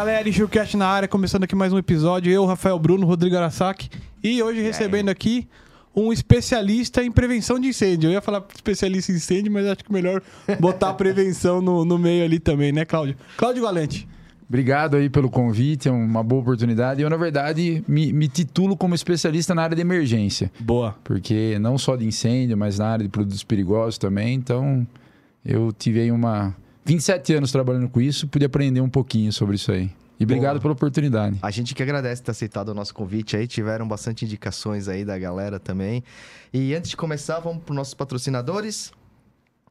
galera, Enxucast na área, começando aqui mais um episódio. Eu, Rafael Bruno, Rodrigo Arasaki. E hoje recebendo aqui um especialista em prevenção de incêndio. Eu ia falar especialista em incêndio, mas acho que melhor botar a prevenção no, no meio ali também, né, Cláudio? Cláudio Valente. Obrigado aí pelo convite, é uma boa oportunidade. Eu, na verdade, me, me, titulo como especialista na área de emergência. Boa. Porque não só de incêndio, mas na área de produtos perigosos também. Então, eu tive aí uma 27 anos trabalhando com isso, pude aprender um pouquinho sobre isso aí. E obrigado Boa. pela oportunidade. A gente que agradece ter aceitado o nosso convite aí. Tiveram bastante indicações aí da galera também. E antes de começar, vamos para os nossos patrocinadores.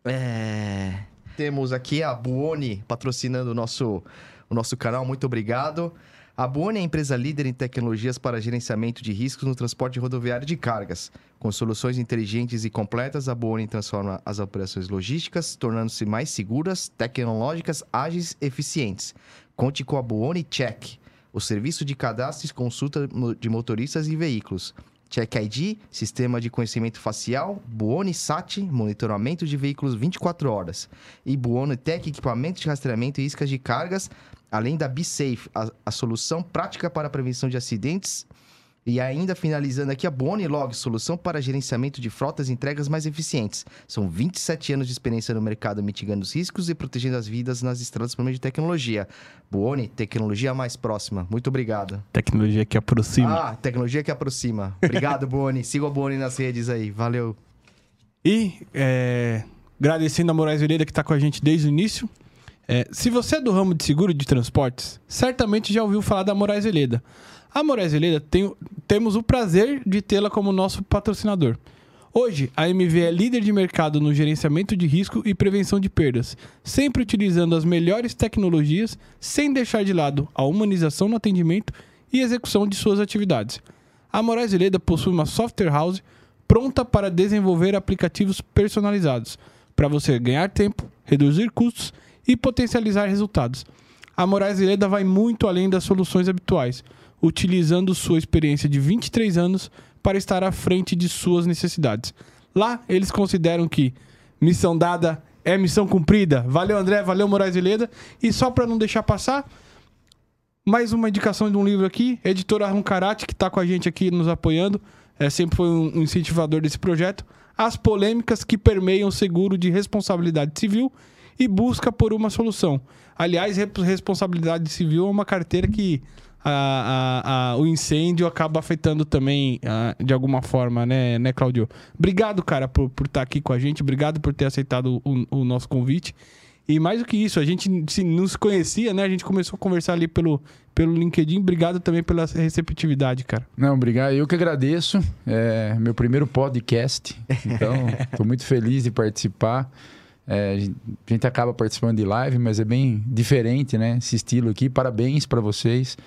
É... Temos aqui a Buoni patrocinando o nosso o nosso canal. Muito obrigado. A Buoni é a empresa líder em tecnologias para gerenciamento de riscos no transporte rodoviário de cargas. Com soluções inteligentes e completas, a Buoni transforma as operações logísticas, tornando-se mais seguras, tecnológicas, ágeis e eficientes. Conte com a Buoni Check, o serviço de cadastro e consulta de motoristas e veículos. Check ID, sistema de conhecimento facial, Buoni Sat, monitoramento de veículos 24 horas. E Buoni Tech, equipamento de rastreamento e iscas de cargas, além da BeSafe, a, a solução prática para a prevenção de acidentes e ainda finalizando aqui a Bonilog, solução para gerenciamento de frotas e entregas mais eficientes. São 27 anos de experiência no mercado mitigando os riscos e protegendo as vidas nas estradas por meio de tecnologia. Boni, tecnologia mais próxima. Muito obrigado. Tecnologia que aproxima. Ah, tecnologia que aproxima. Obrigado, Boni. Siga o Boni nas redes aí. Valeu. E é, agradecendo a Moraes Vereira que está com a gente desde o início. É, se você é do ramo de seguro de transportes, certamente já ouviu falar da Moraes Veleda. A Moraes Veleda tem, temos o prazer de tê-la como nosso patrocinador. Hoje, a MV é líder de mercado no gerenciamento de risco e prevenção de perdas, sempre utilizando as melhores tecnologias, sem deixar de lado a humanização no atendimento e execução de suas atividades. A Moraes Veleda possui uma software house pronta para desenvolver aplicativos personalizados, para você ganhar tempo, reduzir custos e potencializar resultados. A Moraes Leda vai muito além das soluções habituais, utilizando sua experiência de 23 anos para estar à frente de suas necessidades. Lá, eles consideram que missão dada é missão cumprida. Valeu, André, valeu, Moraes Leda. E só para não deixar passar, mais uma indicação de um livro aqui, editora Runcarate, que está com a gente aqui nos apoiando, é, sempre foi um incentivador desse projeto. As polêmicas que permeiam o seguro de responsabilidade civil e busca por uma solução. Aliás, responsabilidade civil é uma carteira que a, a, a, o incêndio acaba afetando também de alguma forma, né, né, Claudio? Obrigado, cara, por, por estar aqui com a gente. Obrigado por ter aceitado o, o nosso convite. E mais do que isso, a gente se não se conhecia, né? A gente começou a conversar ali pelo, pelo LinkedIn. Obrigado também pela receptividade, cara. Não, obrigado. Eu que agradeço. É meu primeiro podcast. Então, estou muito feliz de participar. É, a gente acaba participando de live, mas é bem diferente, né? Esse estilo aqui. Parabéns para vocês.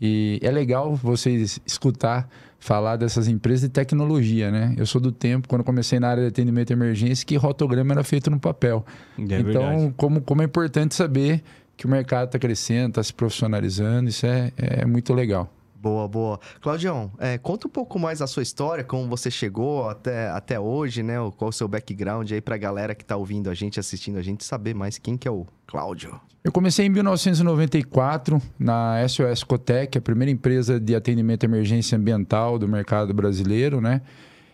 E é legal vocês escutar falar dessas empresas de tecnologia, né? Eu sou do tempo, quando comecei na área de atendimento de emergência, que rotograma era feito no papel. É então, como, como é importante saber que o mercado está crescendo, está se profissionalizando, isso é, é muito legal. Boa, boa. Claudião, é, conta um pouco mais a sua história, como você chegou até, até hoje, né? Qual o seu background aí para a galera que está ouvindo a gente, assistindo a gente, saber mais quem que é o Cláudio. Eu comecei em 1994 na SOS Cotec, a primeira empresa de atendimento à emergência ambiental do mercado brasileiro, né?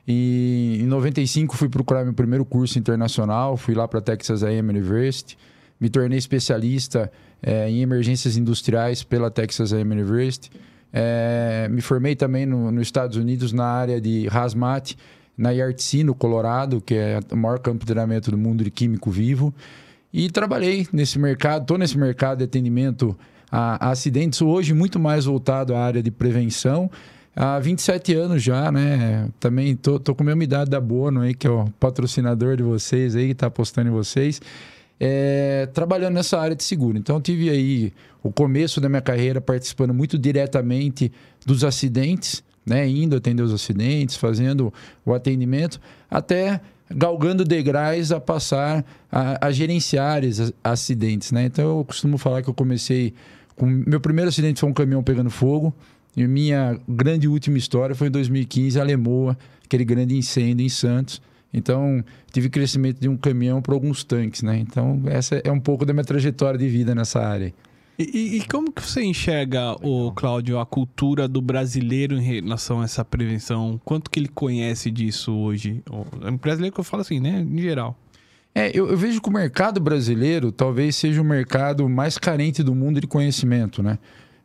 E em 95 fui procurar meu primeiro curso internacional, fui lá para Texas A&M University, me tornei especialista é, em emergências industriais pela Texas A&M University. É, me formei também no, nos Estados Unidos na área de Hazmat, na IRTC, no Colorado, que é o maior campo de treinamento do mundo de químico vivo. E trabalhei nesse mercado, estou nesse mercado de atendimento a, a, acidentes, hoje muito mais voltado à área de prevenção. Há 27 anos já, né? Também tô, tô com a mesma idade da Bono aí, que é o patrocinador de vocês aí, que está apostando em vocês é, trabalhando nessa área de seguro. Então, tive aí o começo da minha carreira participando muito diretamente dos acidentes, né, indo atender os acidentes, fazendo o atendimento, até galgando degraus a passar a, a gerenciar acidentes. Né? Então, eu costumo falar que eu comecei com. Meu primeiro acidente foi um caminhão pegando fogo. E minha grande última história foi em 2015, a Lemoa, aquele grande incêndio em Santos então, tive crescimento de um caminhão para alguns tanques, né? Então, essa é um pouco da minha trajetória de vida nessa área. E, e, como que você enxerga, o Cláudio, a cultura do brasileiro em relação a essa prevenção? Quanto que ele conhece disso hoje? O brasileiro que eu falo assim, né? Em geral. É, eu, eu, vejo que o mercado brasileiro talvez seja o mercado mais carente do mundo de conhecimento, né?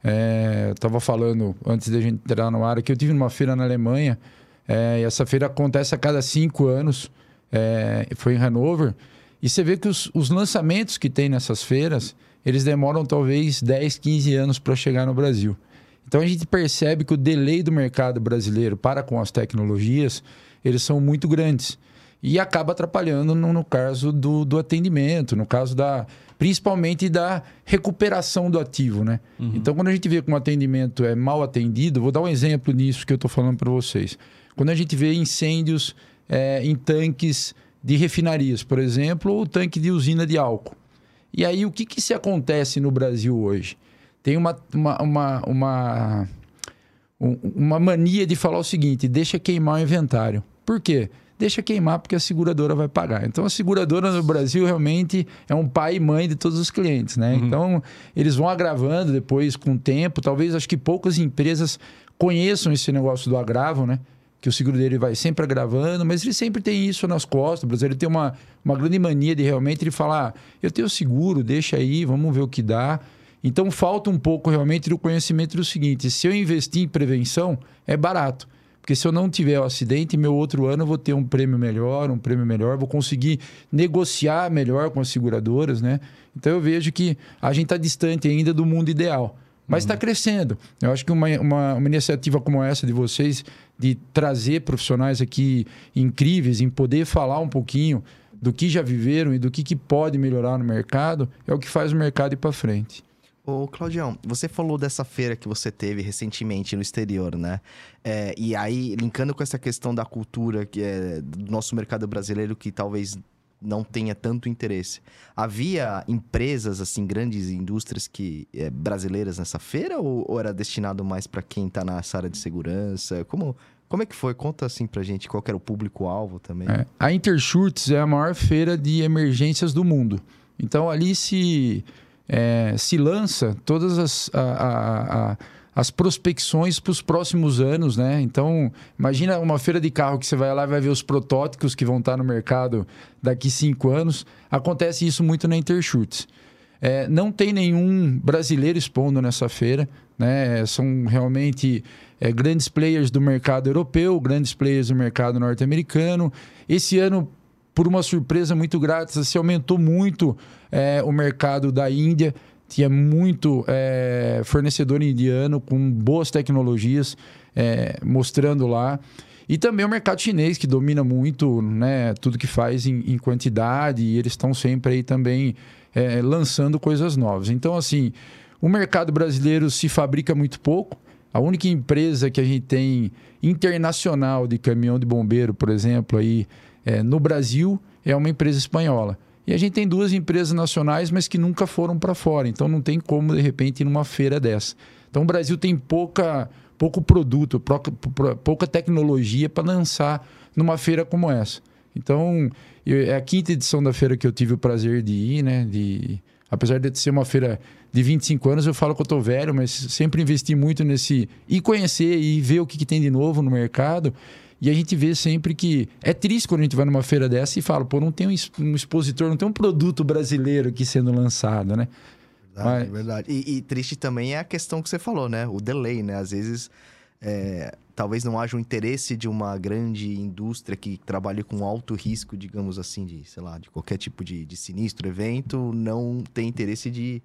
É, Estava falando antes da gente entrar no ar que eu tive numa feira na Alemanha é, e essa feira acontece a cada cinco anos. É, foi em Hanover. E você vê que os, os, lançamentos que tem nessas feiras, eles demoram talvez 10, 15 anos para chegar no Brasil. Então a gente percebe que o delay do mercado brasileiro para com as tecnologias, eles são muito grandes e acaba atrapalhando no, no caso do, do, atendimento, no caso da principalmente da recuperação do ativo, né? Uhum. Então, quando a gente vê que um atendimento é mal atendido, vou dar um exemplo nisso que eu estou falando para vocês. Quando a gente vê incêndios é, em tanques de refinarias, por exemplo, ou tanque de usina de álcool. E aí, o que, que se acontece no Brasil hoje? Tem uma, uma, uma, uma, uma mania de falar o seguinte: deixa queimar o inventário. Por quê? deixa queimar porque a seguradora vai pagar. Então a seguradora no Brasil realmente é um pai e mãe de todos os clientes, né? Uhum. Então eles vão agravando depois com o tempo. Talvez acho que poucas empresas conheçam esse negócio do agravo, né? Que o seguro dele vai sempre agravando, mas ele sempre tem isso nas costas. O brasileiro tem uma, uma grande mania de realmente ele falar: ah, eu tenho seguro, deixa aí, vamos ver o que dá. Então falta um pouco realmente do conhecimento do seguinte: se eu investir em prevenção, é barato. Porque se eu não tiver o acidente, meu outro ano eu vou ter um prêmio melhor, um prêmio melhor, vou conseguir negociar melhor com as seguradoras, né? Então eu vejo que a gente está distante ainda do mundo ideal. Mas está uhum. crescendo. Eu acho que uma, uma, uma, iniciativa como essa de vocês, de trazer profissionais aqui incríveis, em poder falar um pouquinho do que já viveram e do que, que pode melhorar no mercado, é o que faz o mercado ir para frente. Ô, Claudião, você falou dessa feira que você teve recentemente no exterior, né? É, e aí, linkando com essa questão da cultura que é do nosso mercado brasileiro, que talvez não tenha tanto interesse. Havia empresas, assim, grandes indústrias que é, brasileiras nessa feira ou, ou era destinado mais para quem está nessa área de segurança? Como, como é que foi? Conta assim pra gente qual era o público-alvo também. É, a Interschutz é a maior feira de emergências do mundo. Então ali se é, se lança todas as, a, a, a, as prospecções para os próximos anos, né? Então, imagina uma feira de carro que você vai lá e vai ver os protótipos que vão estar no mercado daqui cinco anos. Acontece isso muito na Interschutz. É, não tem nenhum brasileiro expondo nessa feira, né? São realmente é, grandes players do mercado europeu, grandes players do mercado norte-americano. Esse ano por uma surpresa muito grata, se aumentou muito é, o mercado da Índia. Tinha muito é, fornecedor indiano com boas tecnologias é, mostrando lá. E também o mercado chinês, que domina muito né, tudo que faz em, em quantidade, e eles estão sempre aí também é, lançando coisas novas. Então, assim, o mercado brasileiro se fabrica muito pouco. A única empresa que a gente tem internacional de caminhão de bombeiro, por exemplo, aí é, no Brasil é uma empresa espanhola. E a gente tem duas empresas nacionais, mas que nunca foram para fora. Então não tem como, de repente, ir numa feira dessa. Então o Brasil tem pouca, pouco produto, pouca, tecnologia para lançar numa feira como essa. Então, eu, é a quinta edição da feira que eu tive o prazer de ir, né? De, apesar de ser uma feira de 25 anos, eu falo que eu estou velho, mas sempre investi muito nesse. e conhecer e ver o que, que tem de novo no mercado. E a gente vê sempre que é triste quando a gente vai numa feira dessa e fala, pô, não tem um expositor, não tem um produto brasileiro aqui sendo lançado, né? Verdade, Mas... verdade. E, e, triste também é a questão que você falou, né? O delay, né? Às vezes, é, talvez não haja um interesse de uma grande indústria que trabalhe com alto risco, digamos assim, de, sei lá, de qualquer tipo de, de sinistro evento, não tem interesse de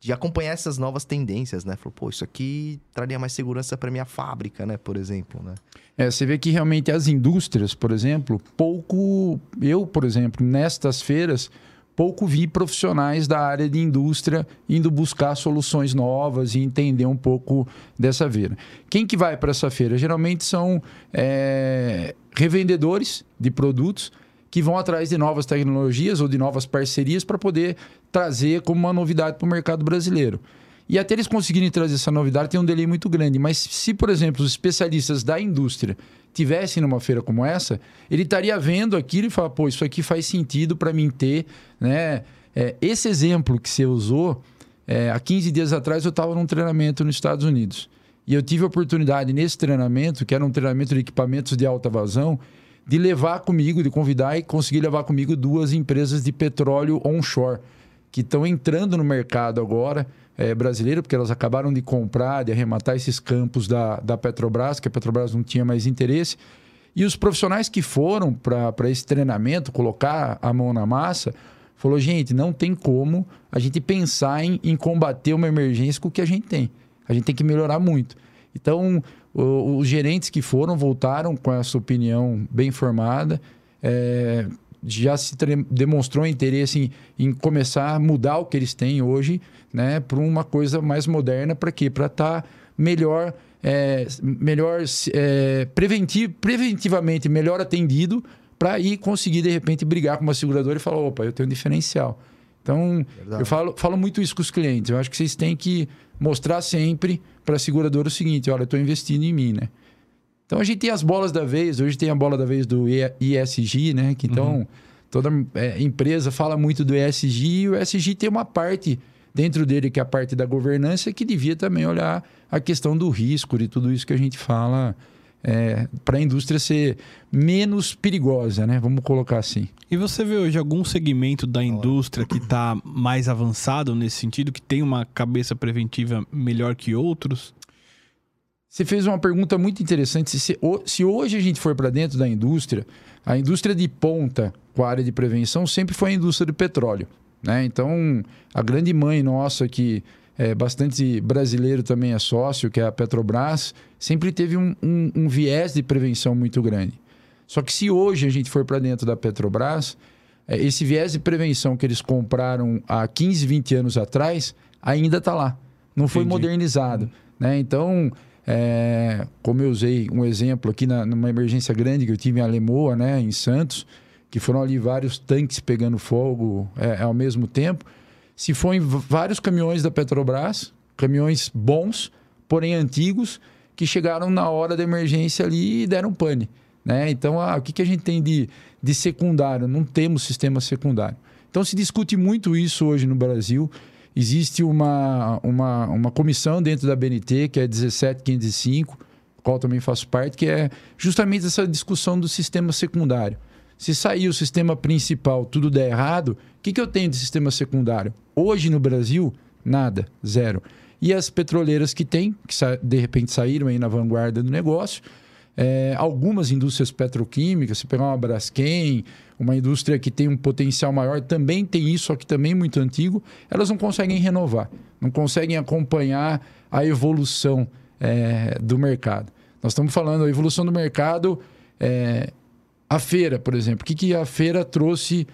de acompanhar essas novas tendências, né? Falou, pô, isso aqui traria mais segurança para minha fábrica, né? Por exemplo, né? É, você vê que realmente as indústrias, por exemplo, pouco... Eu, por exemplo, nestas feiras, pouco vi profissionais da área de indústria indo buscar soluções novas e entender um pouco dessa feira. Quem que vai para essa feira? Geralmente são é, revendedores de produtos que vão atrás de novas tecnologias ou de novas parcerias para poder trazer como uma novidade para o mercado brasileiro. E até eles conseguirem trazer essa novidade tem um delay muito grande. Mas se, por exemplo, os especialistas da indústria tivessem numa feira como essa, ele estaria vendo aquilo e falar, pô, isso aqui faz sentido para mim ter, né? É, esse exemplo que você usou É, há 15 dias atrás eu estava num treinamento nos Estados Unidos. E eu tive a oportunidade nesse treinamento, que era um treinamento de equipamentos de alta vazão, de levar comigo, de convidar e conseguir levar comigo duas empresas de petróleo onshore, que estão entrando no mercado agora é, brasileiro, porque elas acabaram de comprar, de arrematar esses campos da, da Petrobras, que a Petrobras não tinha mais interesse. E os profissionais que foram para esse treinamento, colocar a mão na massa, falou, gente, não tem como a gente pensar em, em combater uma emergência com o que a gente tem. A gente tem que melhorar muito. Então, o, os gerentes que foram voltaram com essa opinião bem formada. É, já se demonstrou interesse em, em, começar a mudar o que eles têm hoje né, para uma coisa mais moderna. Para quê? Para estar tá melhor, é, melhor é, preventi preventivamente melhor atendido para ir conseguir, de repente, brigar com uma seguradora e falar: opa, eu tenho um diferencial. Então, Verdade. eu falo, falo muito isso com os clientes. Eu acho que vocês têm que mostrar sempre para a seguradora o seguinte: olha, eu estou investindo em mim, né? Então a gente tem as bolas da vez, hoje tem a bola da vez do ESG, né? Que então uhum. toda é, empresa fala muito do ESG e o ESG tem uma parte dentro dele que é a parte da governança que devia também olhar a questão do risco e tudo isso que a gente fala é, para a indústria ser menos perigosa, né? Vamos colocar assim. E você vê hoje algum segmento da indústria que está mais avançado nesse sentido, que tem uma cabeça preventiva melhor que outros? Você fez uma pergunta muito interessante. Se, se hoje a gente for para dentro da indústria, a indústria de ponta com a área de prevenção sempre foi a indústria do petróleo. Né? Então, a grande mãe nossa que é, bastante brasileiro também é sócio, que é a Petrobras, sempre teve um, um, um viés de prevenção muito grande. Só que se hoje a gente for para dentro da Petrobras, é, esse viés de prevenção que eles compraram há 15, 20 anos atrás ainda está lá. Não foi modernizado. Né? Então, é, como eu usei um exemplo aqui na, numa emergência grande que eu tive em Alemoa, né, em Santos, que foram ali vários tanques pegando fogo é, ao mesmo tempo se for em vários caminhões da Petrobras, caminhões bons, porém antigos, que chegaram na hora da emergência ali e deram pane. Né? Então, ah, o que, que a gente tem de, de secundário? Não temos sistema secundário. Então, se discute muito isso hoje no Brasil. Existe uma, uma, uma comissão dentro da BNT, que é 17505, qual também faço parte, que é justamente essa discussão do sistema secundário. Se sair o sistema principal, tudo der errado, o que, que eu tenho de sistema secundário? Hoje no Brasil, nada, zero. E as petroleiras que tem, que de repente saíram aí na vanguarda do negócio, é, algumas indústrias petroquímicas, se pegar uma Braskem, uma indústria que tem um potencial maior, também tem isso, só que também muito antigo, elas não conseguem renovar, não conseguem acompanhar a evolução é, do mercado. Nós estamos falando a evolução do mercado é, a feira, por exemplo, o que, que a feira trouxe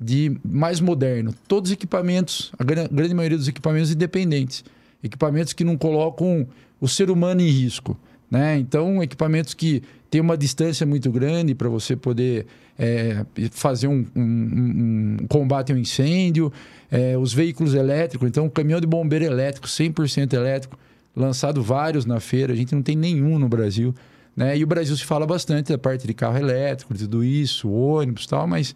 de mais moderno? Todos os equipamentos, a grande maioria dos equipamentos independentes. Equipamentos que não colocam o ser humano em risco. Né? Então, equipamentos que têm uma distância muito grande para você poder é, fazer um, um, um, combate ao incêndio. É, os veículos elétricos, então, caminhão de bombeiro elétrico, 100% elétrico, lançado vários na feira, a gente não tem nenhum no Brasil. Né? E o Brasil se fala bastante da parte de carro elétrico, tudo isso, ônibus e tal, mas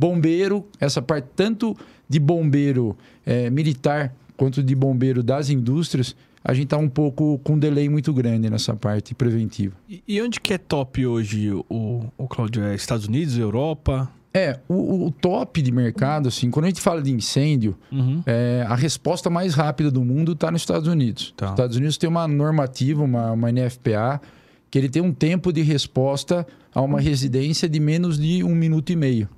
bombeiro, essa parte tanto de bombeiro é, militar quanto de bombeiro das indústrias, a gente está um pouco com um delay muito grande nessa parte preventiva. E, e onde que é top hoje o, o Claudio? É Estados Unidos, Europa? É, o, o, top de mercado, assim, quando a gente fala de incêndio, uhum. é, a resposta mais rápida do mundo está nos Estados Unidos. Tá. Os Estados Unidos tem uma normativa, uma, uma NFPA, que ele tem um tempo de resposta a uma residência de menos de um minuto e meio.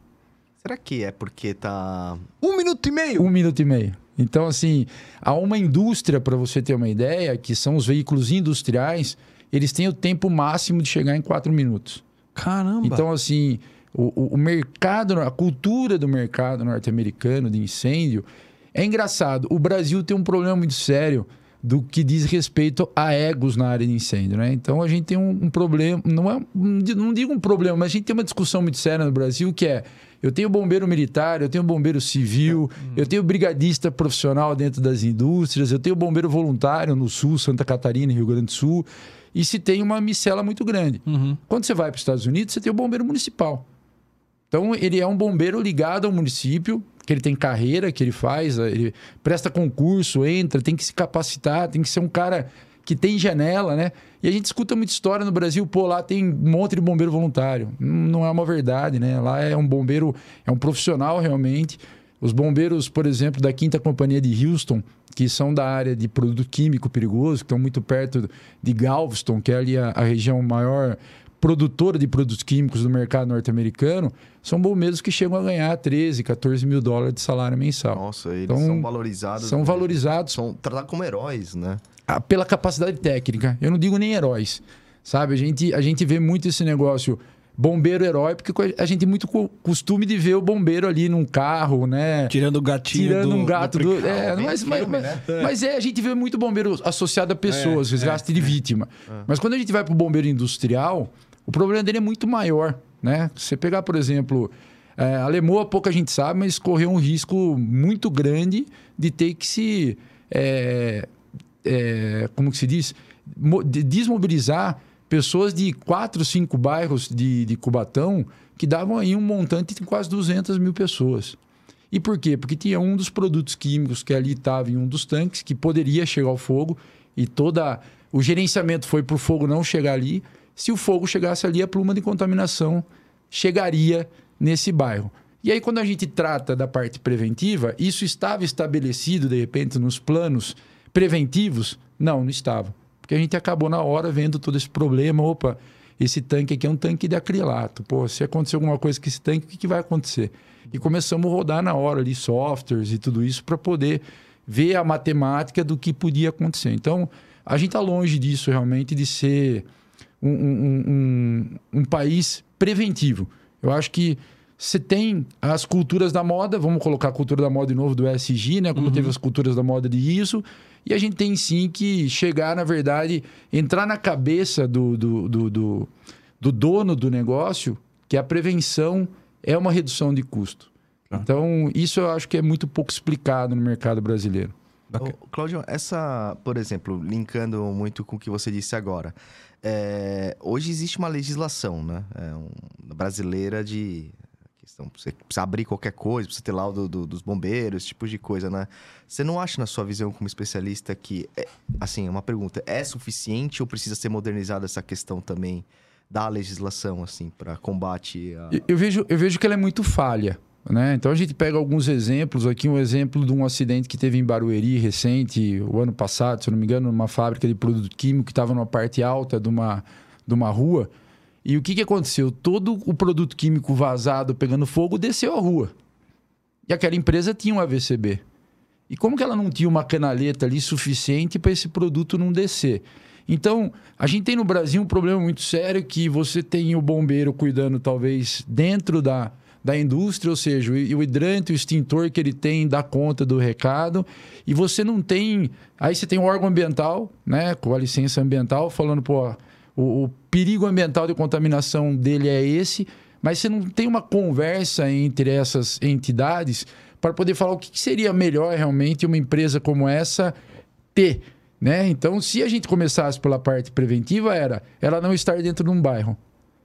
Será que é porque tá. Um minuto e meio? Um minuto e meio. Então, assim, há uma indústria, para você ter uma ideia, que são os veículos industriais, eles têm o tempo máximo de chegar em quatro minutos. Caramba! Então, assim, o, o mercado, a cultura do mercado norte-americano de incêndio é engraçado. O Brasil tem um problema muito sério do que diz respeito a egos na área de incêndio, né? Então a gente tem um, um problema, não é, não digo um problema, mas a gente tem uma discussão muito séria no Brasil que é eu tenho bombeiro militar, eu tenho bombeiro civil, uhum. eu tenho brigadista profissional dentro das indústrias, eu tenho bombeiro voluntário no Sul, Santa Catarina, Rio Grande do Sul, e se tem uma micela muito grande. Uhum. Quando você vai para os Estados Unidos, você tem o bombeiro municipal. Então, ele é um bombeiro ligado ao município, que ele tem carreira, que ele faz, ele presta concurso, entra, tem que se capacitar, tem que ser um cara que tem janela, né? E a gente escuta muita história no Brasil, pô, lá tem um monte de bombeiro voluntário. Não é uma verdade, né? Lá é um bombeiro, é um profissional realmente. Os bombeiros, por exemplo, da Quinta Companhia de Houston, que são da área de produto químico perigoso, que estão muito perto de Galveston, que é ali a, a região maior produtora de produtos químicos do mercado norte-americano, são bombeiros que chegam a ganhar 13, 14 mil dólares de salário mensal. Nossa, eles então, são valorizados. São valorizados. São tratados como heróis, né? Pela capacidade técnica. Eu não digo nem heróis. Sabe? A gente, a gente vê muito esse negócio bombeiro herói, porque a gente tem muito costume de ver o bombeiro ali num carro, né? Tirando o gatinho Tirando do, um gato do... do é, mas, filme, mas, né? mas, é, a gente vê muito bombeiro associado a pessoas, é, resgate é, de vítima. É. Mas quando a gente vai para o bombeiro industrial, o problema dele é muito maior, né? Você pegar, por exemplo... É, a Lemoa, pouca gente sabe, mas correu um risco muito grande de ter que se... É, é, como que se diz? Desmobilizar pessoas de quatro, cinco bairros de, de Cubatão que davam aí um montante de quase 200 mil pessoas. E por quê? Porque tinha um dos produtos químicos que ali estava em um dos tanques que poderia chegar ao fogo e toda o gerenciamento foi para o fogo não chegar ali. Se o fogo chegasse ali, a pluma de contaminação chegaria nesse bairro. E aí, quando a gente trata da parte preventiva, isso estava estabelecido, de repente, nos planos preventivos? Não, não estava. Porque a gente acabou na hora vendo todo esse problema. Opa, esse tanque aqui é um tanque de acrilato. Pô, se acontecer alguma coisa com esse tanque, o que, que vai acontecer? E começamos a rodar na hora ali softwares e tudo isso para poder ver a matemática do que podia acontecer. Então, a gente está longe disso realmente de ser um, um, um, um país preventivo. Eu acho que você tem as culturas da moda, vamos colocar a cultura da moda de novo do ESG, né? Como uhum. teve as culturas da moda de ISO. E a gente tem sim que chegar, na verdade, entrar na cabeça do, do, do, do, do dono do negócio que a prevenção é uma redução de custo. Ah. Então, isso eu acho que é muito pouco explicado no mercado brasileiro. Ô, Cláudio, essa, por exemplo, linkando muito com o que você disse agora, é, hoje existe uma legislação né, é um, brasileira de questão, você precisa abrir qualquer coisa, precisa ter laudo do, dos bombeiros, esse tipo de coisa, né? Você não acha, na sua visão como especialista, que, é, assim, uma pergunta, é suficiente ou precisa ser modernizada essa questão também da legislação, assim, para combate a... eu, vejo, eu vejo que ela é muito falha. Né? Então a gente pega alguns exemplos aqui, um exemplo de um acidente que teve em Barueri recente, o ano passado, se não me engano, numa fábrica de produto químico que estava numa parte alta de uma, de uma rua. E o que, que aconteceu? Todo o produto químico vazado pegando fogo desceu à rua. E aquela empresa tinha um AVCB. E como que ela não tinha uma canaleta ali suficiente para esse produto não descer? Então, a gente tem no Brasil um problema muito sério que você tem o bombeiro cuidando talvez dentro da, da indústria, ou seja, o, o hidrante, o extintor que ele tem dá conta do recado, e você não tem... Aí você tem o órgão ambiental, né, com a licença ambiental, falando, pô, o, o perigo ambiental de contaminação dele é esse, mas você não tem uma conversa entre essas entidades para poder falar o que seria melhor realmente uma empresa como essa ter. Né? Então, se a gente começasse pela parte preventiva, era ela não estar dentro de um bairro.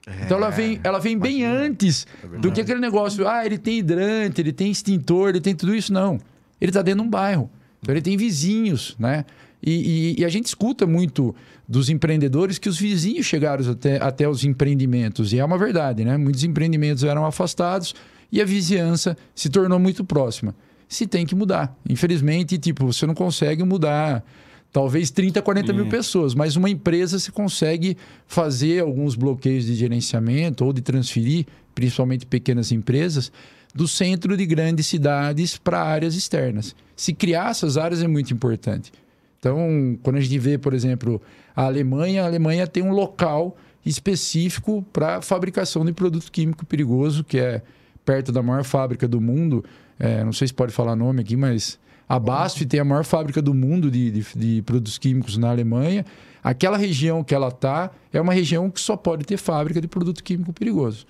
É, então ela vem, ela vem bem antes é do que aquele negócio, ah, ele tem hidrante, ele tem extintor, ele tem tudo isso. Não. Ele está dentro de um bairro. Então ele tem vizinhos, né? E, e, e, a gente escuta muito dos empreendedores que os vizinhos chegaram até, até os empreendimentos. E é uma verdade, né? Muitos empreendimentos eram afastados e a vizinhança se tornou muito próxima. Se tem que mudar. Infelizmente, tipo, você não consegue mudar talvez 30, 40 mil pessoas, mas uma empresa se consegue fazer alguns bloqueios de gerenciamento ou de transferir, principalmente pequenas empresas, do centro de grandes cidades para áreas externas. Se criar essas áreas é muito importante. Então, quando a gente vê, por exemplo, a Alemanha, a Alemanha tem um local específico para fabricação de produto químico perigoso, que é perto da maior fábrica do mundo. É, não sei se pode falar nome aqui, mas a BASF tem a maior fábrica do mundo de, de, de produtos químicos na Alemanha. Aquela região que ela está é uma região que só pode ter fábrica de produto químico perigoso.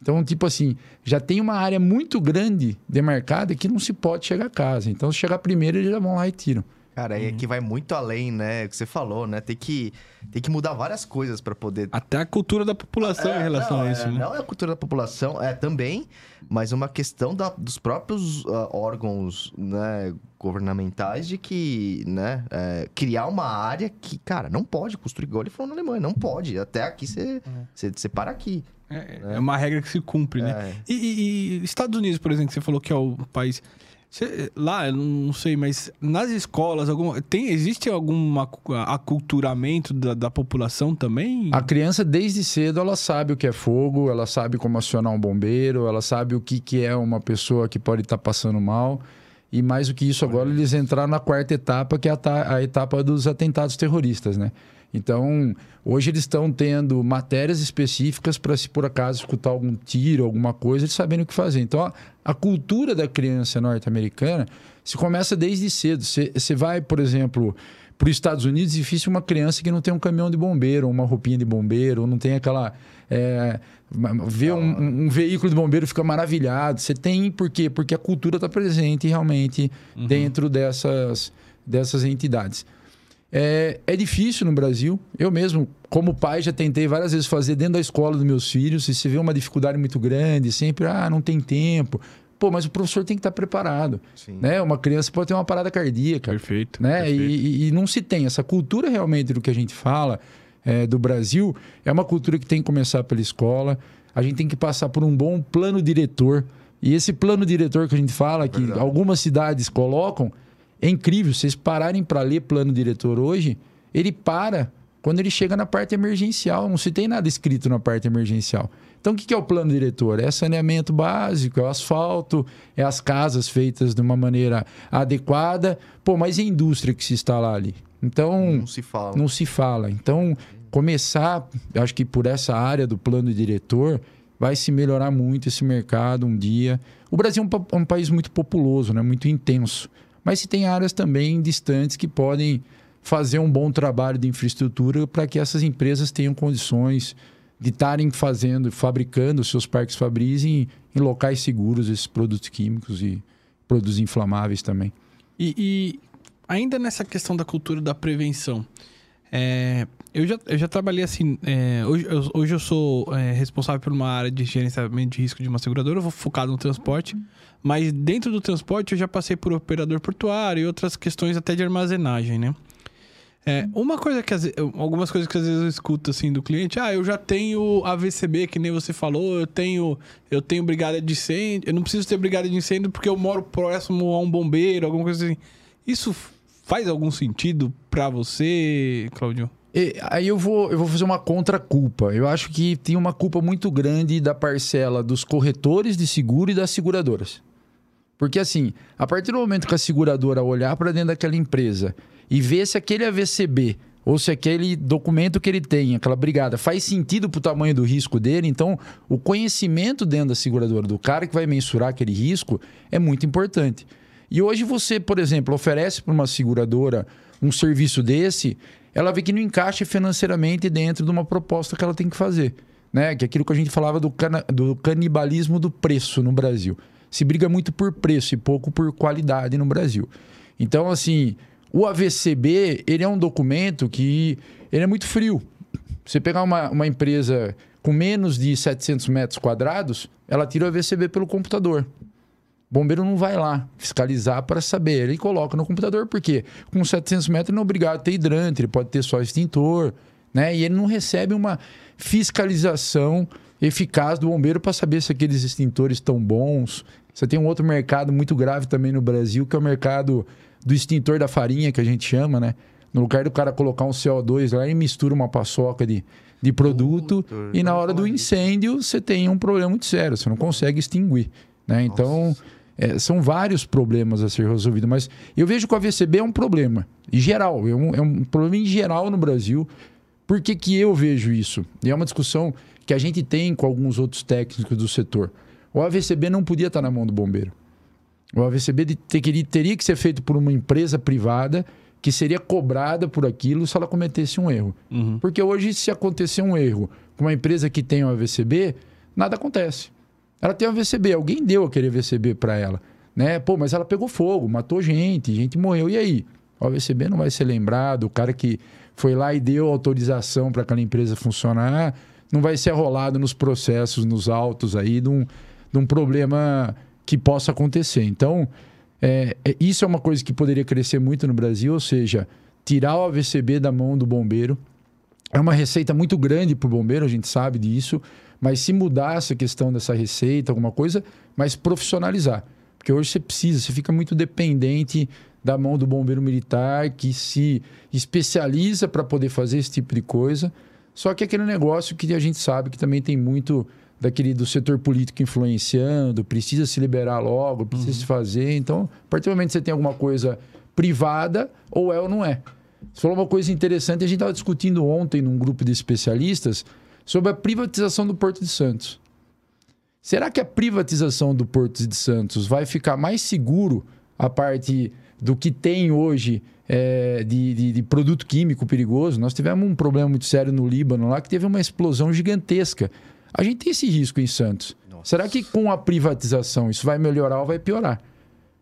Então, tipo assim, já tem uma área muito grande demarcada que não se pode chegar a casa. Então, se chegar primeiro, eles já vão lá e tiram. Cara, é que vai muito além, né? O que você falou, né? Tem que, tem que mudar várias coisas para poder. Até a cultura da população É, em relação não, a isso, é, né? Não é a cultura da população, é também, mas uma questão da- dos próprios ah, órgãos né, governamentais de que, né, é, criar uma área que, cara, não pode construir, igual ele falou na Alemanha, não pode. Até aqui você, você, você para aqui. É, é uma regra que se cumpre, né? É. E, e- e Estados Unidos, por exemplo, que você falou que é o país. Você- lá, eu não sei, mas nas escolas, alguma, tem, existe algum acu- aculturamento da, da população também? A criança, desde cedo, ela sabe o que é fogo, ela sabe como acionar um bombeiro, ela sabe o que, que é uma pessoa que pode estar passando mal. E mais do que isso, agora eles entraram na quarta etapa, que é a, a etapa dos atentados terroristas, né? Então, hoje eles estão tendo matérias específicas para, se por acaso escutar algum tiro, alguma coisa, eles saberem o que fazer. Então, a, a cultura da criança norte-americana se começa desde cedo. Você vai, por exemplo, para os Estados Unidos, é difícil uma criança que não tem um caminhão de bombeiro, ou uma roupinha de bombeiro, ou não tem aquela. É, vê um, um- veículo de bombeiro e fica maravilhado. Você tem, por quê? Porque a cultura está presente realmente dentro dessas, dessas entidades. É, é difícil no Brasil. Eu mesmo, como pai, já tentei várias vezes fazer dentro da escola dos meus filhos. E se vê uma dificuldade muito grande, sempre, ah, não tem tempo. Pô, mas o professor tem que estar preparado. Sim. Né? Uma criança pode ter uma parada cardíaca Perfeito. né? perfeito. E, e- e não se tem essa cultura realmente do que a gente fala é, do Brasil é uma cultura que tem que começar pela escola. A gente tem que passar por um bom plano diretor. E esse plano diretor que a gente fala, que Verdade. algumas cidades colocam, é incrível. Vocês pararem para ler plano diretor hoje, ele para quando ele chega na parte emergencial. Não se tem nada escrito na parte emergencial. Então, o que é o plano diretor? É saneamento básico, é o asfalto, é as casas feitas de uma maneira adequada. Pô, mas e a indústria que se instala ali? Então, Não se fala. não se fala. Então, começar, acho que por essa área do plano diretor, vai se melhorar muito esse mercado um dia. O Brasil é um, pa- um país muito populoso, né? muito intenso. Mas se tem áreas também distantes que podem fazer um bom trabalho de infraestrutura para que essas empresas tenham condições de estarem fazendo, fabricando seus parques fabris em, em locais seguros esses produtos químicos e produtos inflamáveis também. E, e ainda nessa questão da cultura da prevenção, é, eu, já, eu já trabalhei assim. é, hoje, eu, hoje eu sou é, responsável por uma área de gerenciamento de risco de uma seguradora, eu vou focado no transporte. Mas dentro do transporte eu já passei por operador portuário e outras questões até de armazenagem, né? É, uma coisa que algumas coisas que às vezes eu escuto assim do cliente, ah, eu já tenho AVCB, que nem você falou, eu tenho eu tenho brigada de incêndio, eu não preciso ter brigada de incêndio porque eu moro próximo a um bombeiro, alguma coisa assim. Isso faz algum sentido pra você, Claudio? E aí eu vou, eu vou fazer uma contra-culpa. Eu acho que tem uma culpa muito grande da parcela dos corretores de seguro e das seguradoras. Porque assim, a partir do momento que a seguradora olhar para dentro daquela empresa e ver se aquele AVCB ou se aquele documento que ele tem, aquela brigada, faz sentido para o tamanho do risco dele, então o conhecimento dentro da seguradora do cara que vai mensurar aquele risco é muito importante. E hoje você, por exemplo, oferece para uma seguradora um serviço desse, ela vê que não encaixa financeiramente dentro de uma proposta que ela tem que fazer. Né? Que é aquilo que a gente falava do, cana- do canibalismo do preço no Brasil. Se briga muito por preço e pouco por qualidade no Brasil. Então, assim, o AVCB, ele é um documento que ele é muito frio. Você pegar uma, uma empresa com menos de 700 metros quadrados, ela tira o AVCB pelo computador. Bombeiro não vai lá fiscalizar para saber. Ele coloca no computador, porque com 700 metros ele não é obrigado a ter hidrante, ele pode ter só extintor, né? E ele não recebe uma fiscalização eficaz do bombeiro para saber se aqueles extintores estão bons. Você tem um outro mercado muito grave também no Brasil, que é o mercado do extintor da farinha, que a gente chama, né? No lugar do cara colocar um CO2 lá, ele mistura uma paçoca de, de produto Puta, e na hora do incêndio você tem um problema muito sério, você não consegue extinguir. Né? Então, é, são vários problemas a ser resolvidos. Mas eu vejo que o AVCB é um problema, em geral, é um, é um problema em geral no Brasil. Por que, que eu vejo isso? E é uma discussão que a gente tem com alguns outros técnicos do setor. O AVCB não podia estar na mão do bombeiro. O AVCB teria, que ser feito por uma empresa privada que seria cobrada por aquilo se ela cometesse um erro. Uhum. Porque hoje, se acontecer um erro com uma empresa que tem um AVCB, nada acontece. Ela tem um AVCB, alguém deu aquele AVCB para ela. Né? Pô, mas ela pegou fogo, matou gente, gente morreu. E aí? O AVCB não vai ser lembrado, o cara que foi lá e deu autorização para aquela empresa funcionar, não vai ser arrolado nos processos, nos autos aí de um, de um problema que possa acontecer. Então, é, é, isso é uma coisa que poderia crescer muito no Brasil, ou seja, tirar o AVCB da mão do bombeiro. É uma receita muito grande para o bombeiro, a gente sabe disso, mas se mudar essa questão dessa receita, alguma coisa, mas profissionalizar. Porque hoje você precisa, você fica muito dependente da mão do bombeiro militar que se especializa para poder fazer esse tipo de coisa. Só que é aquele negócio que a gente sabe que também tem muito daquele do setor político influenciando, precisa se liberar logo, precisa uhum. se fazer. Então, a partir do momento que você tem alguma coisa privada, ou é ou não é. Você falou uma coisa interessante, a gente estava discutindo ontem num grupo de especialistas sobre a privatização do Porto de Santos. Será que a privatização do Porto de Santos vai ficar mais seguro a parte do que tem hoje é, de, de, de, produto químico perigoso? Nós tivemos um problema muito sério no Líbano lá que teve uma explosão gigantesca. A gente tem esse risco em Santos. Nossa. Será que com a privatização isso vai melhorar ou vai piorar?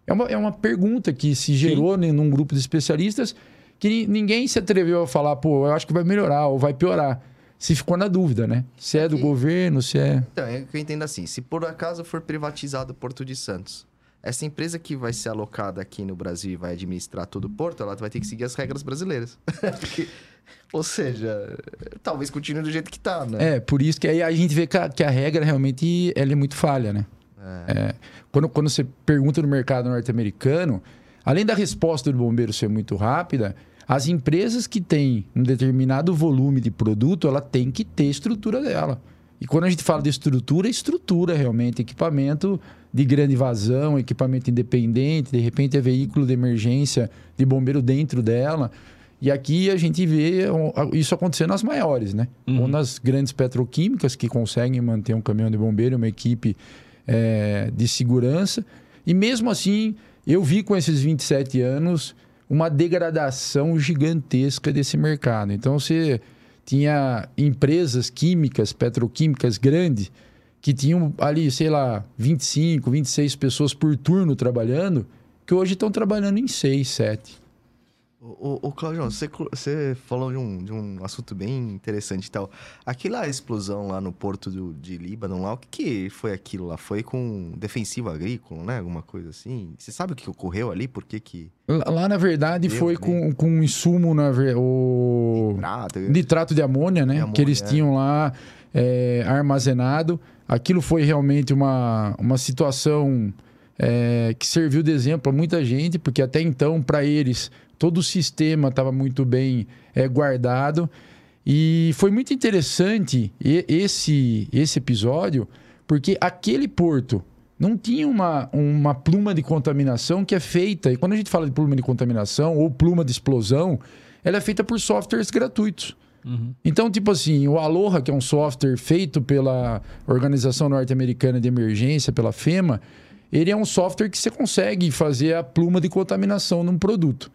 É uma, é uma pergunta que se gerou Sim. num grupo de especialistas que ninguém se atreveu a falar, pô, eu acho que vai melhorar ou vai piorar. Se ficou na dúvida, né? Se é do governo, se é. Então, é que eu entendo assim: se por acaso for privatizado o Porto de Santos, essa empresa que vai ser alocada aqui no Brasil e vai administrar todo o porto, ela vai ter que seguir as regras brasileiras. Ou seja, talvez continue do jeito que está, né? É, por isso que aí a gente vê que a, que a regra realmente ela é muito falha, né? É. É, quando, quando você pergunta no mercado norte-americano, além da resposta do bombeiro ser muito rápida, as empresas que têm um determinado volume de produto, ela tem que ter estrutura dela. E quando a gente fala de estrutura, é estrutura realmente, equipamento de grande vazão, equipamento independente, de repente é veículo de emergência de bombeiro dentro dela. E aqui a gente vê isso acontecer nas maiores, né? Uhum. Ou nas grandes petroquímicas que conseguem manter um caminhão de bombeiro, uma equipe é, de segurança. E mesmo assim, eu vi com esses 27 anos uma degradação gigantesca desse mercado. Então você tinha empresas químicas, petroquímicas grandes, que tinham ali, sei lá, 25, 26 pessoas por turno trabalhando, que hoje estão trabalhando em 6, 7. O, o, Claudio, você, você falou de um, de um assunto bem interessante e tal. Aquela explosão lá no porto do, de Líbano, lá, o que, que foi aquilo lá? Foi com defensivo agrícola, né? Alguma coisa assim? Você sabe o que ocorreu ali? Por que que... Lá, na verdade, foi com, com um insumo, na, o... Nitrato. Nitrato de amônia, né? De amônia, que eles é. tinham lá é, armazenado. Aquilo foi realmente uma, uma situação... É, que serviu de exemplo a muita gente, porque até então, para eles, todo o sistema estava muito bem é, guardado. E foi muito interessante esse, esse episódio, porque aquele porto não tinha uma, uma pluma de contaminação que é feita. E quando a gente fala de pluma de contaminação ou pluma de explosão, ela é feita por softwares gratuitos. Uhum. Então, tipo assim, o Aloha, que é um software feito pela Organização Norte-Americana de Emergência, pela FEMA, ele é um software que você consegue fazer a pluma de contaminação num produto.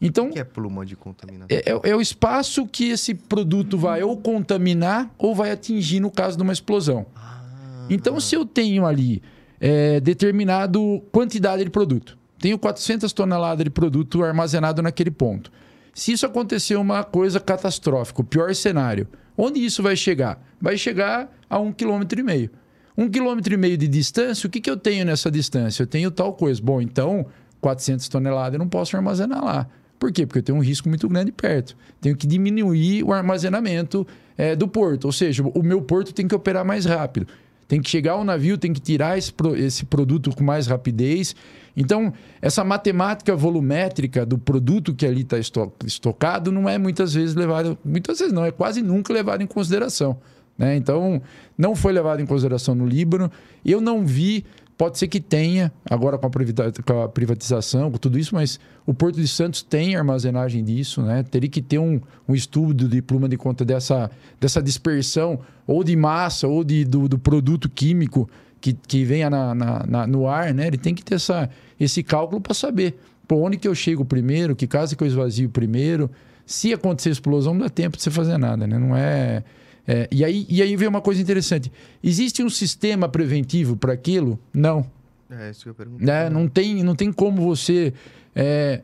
Então, o que é pluma de contaminação? É, é, é, o espaço que esse produto vai ou contaminar ou vai atingir no caso de uma explosão. Ah. Então, se eu tenho ali é, determinado quantidade de produto, tenho 400 toneladas de produto armazenado naquele ponto. Se isso acontecer uma coisa catastrófica, o pior cenário, onde isso vai chegar? Vai chegar a um quilômetro e meio. Um quilômetro e meio de distância, o que, que eu tenho nessa distância? Eu tenho tal coisa. Bom, então, 400 toneladas eu não posso armazenar lá. Por quê? Porque eu tenho um risco muito grande perto. Tenho que diminuir o armazenamento é, do porto. Ou seja, o meu porto tem que operar mais rápido. Tem que chegar ao navio, tem que tirar esse, esse produto com mais rapidez. Então, essa matemática volumétrica do produto que ali está estocado não é muitas vezes levada, muitas vezes não, é quase nunca levado em consideração. Né? Então, não foi levado em consideração no Líbano. Eu não vi Pode ser que tenha, agora com a privatização, com tudo isso, mas o Porto de Santos tem armazenagem disso, né? Teria que ter um, um estudo de pluma de conta dessa, dessa dispersão, ou de massa, ou de, do, do produto químico que, que venha na, na, na, no ar, né? Ele tem que ter essa, esse cálculo para saber por onde que eu chego primeiro, que casa que eu esvazio primeiro. Se acontecer explosão, não dá tempo de você fazer nada, né? Não é é, e, aí, e aí vem uma coisa interessante. Existe um sistema preventivo para aquilo? Não. É, isso que eu pergunto. Né? Não, tem, não tem como você é,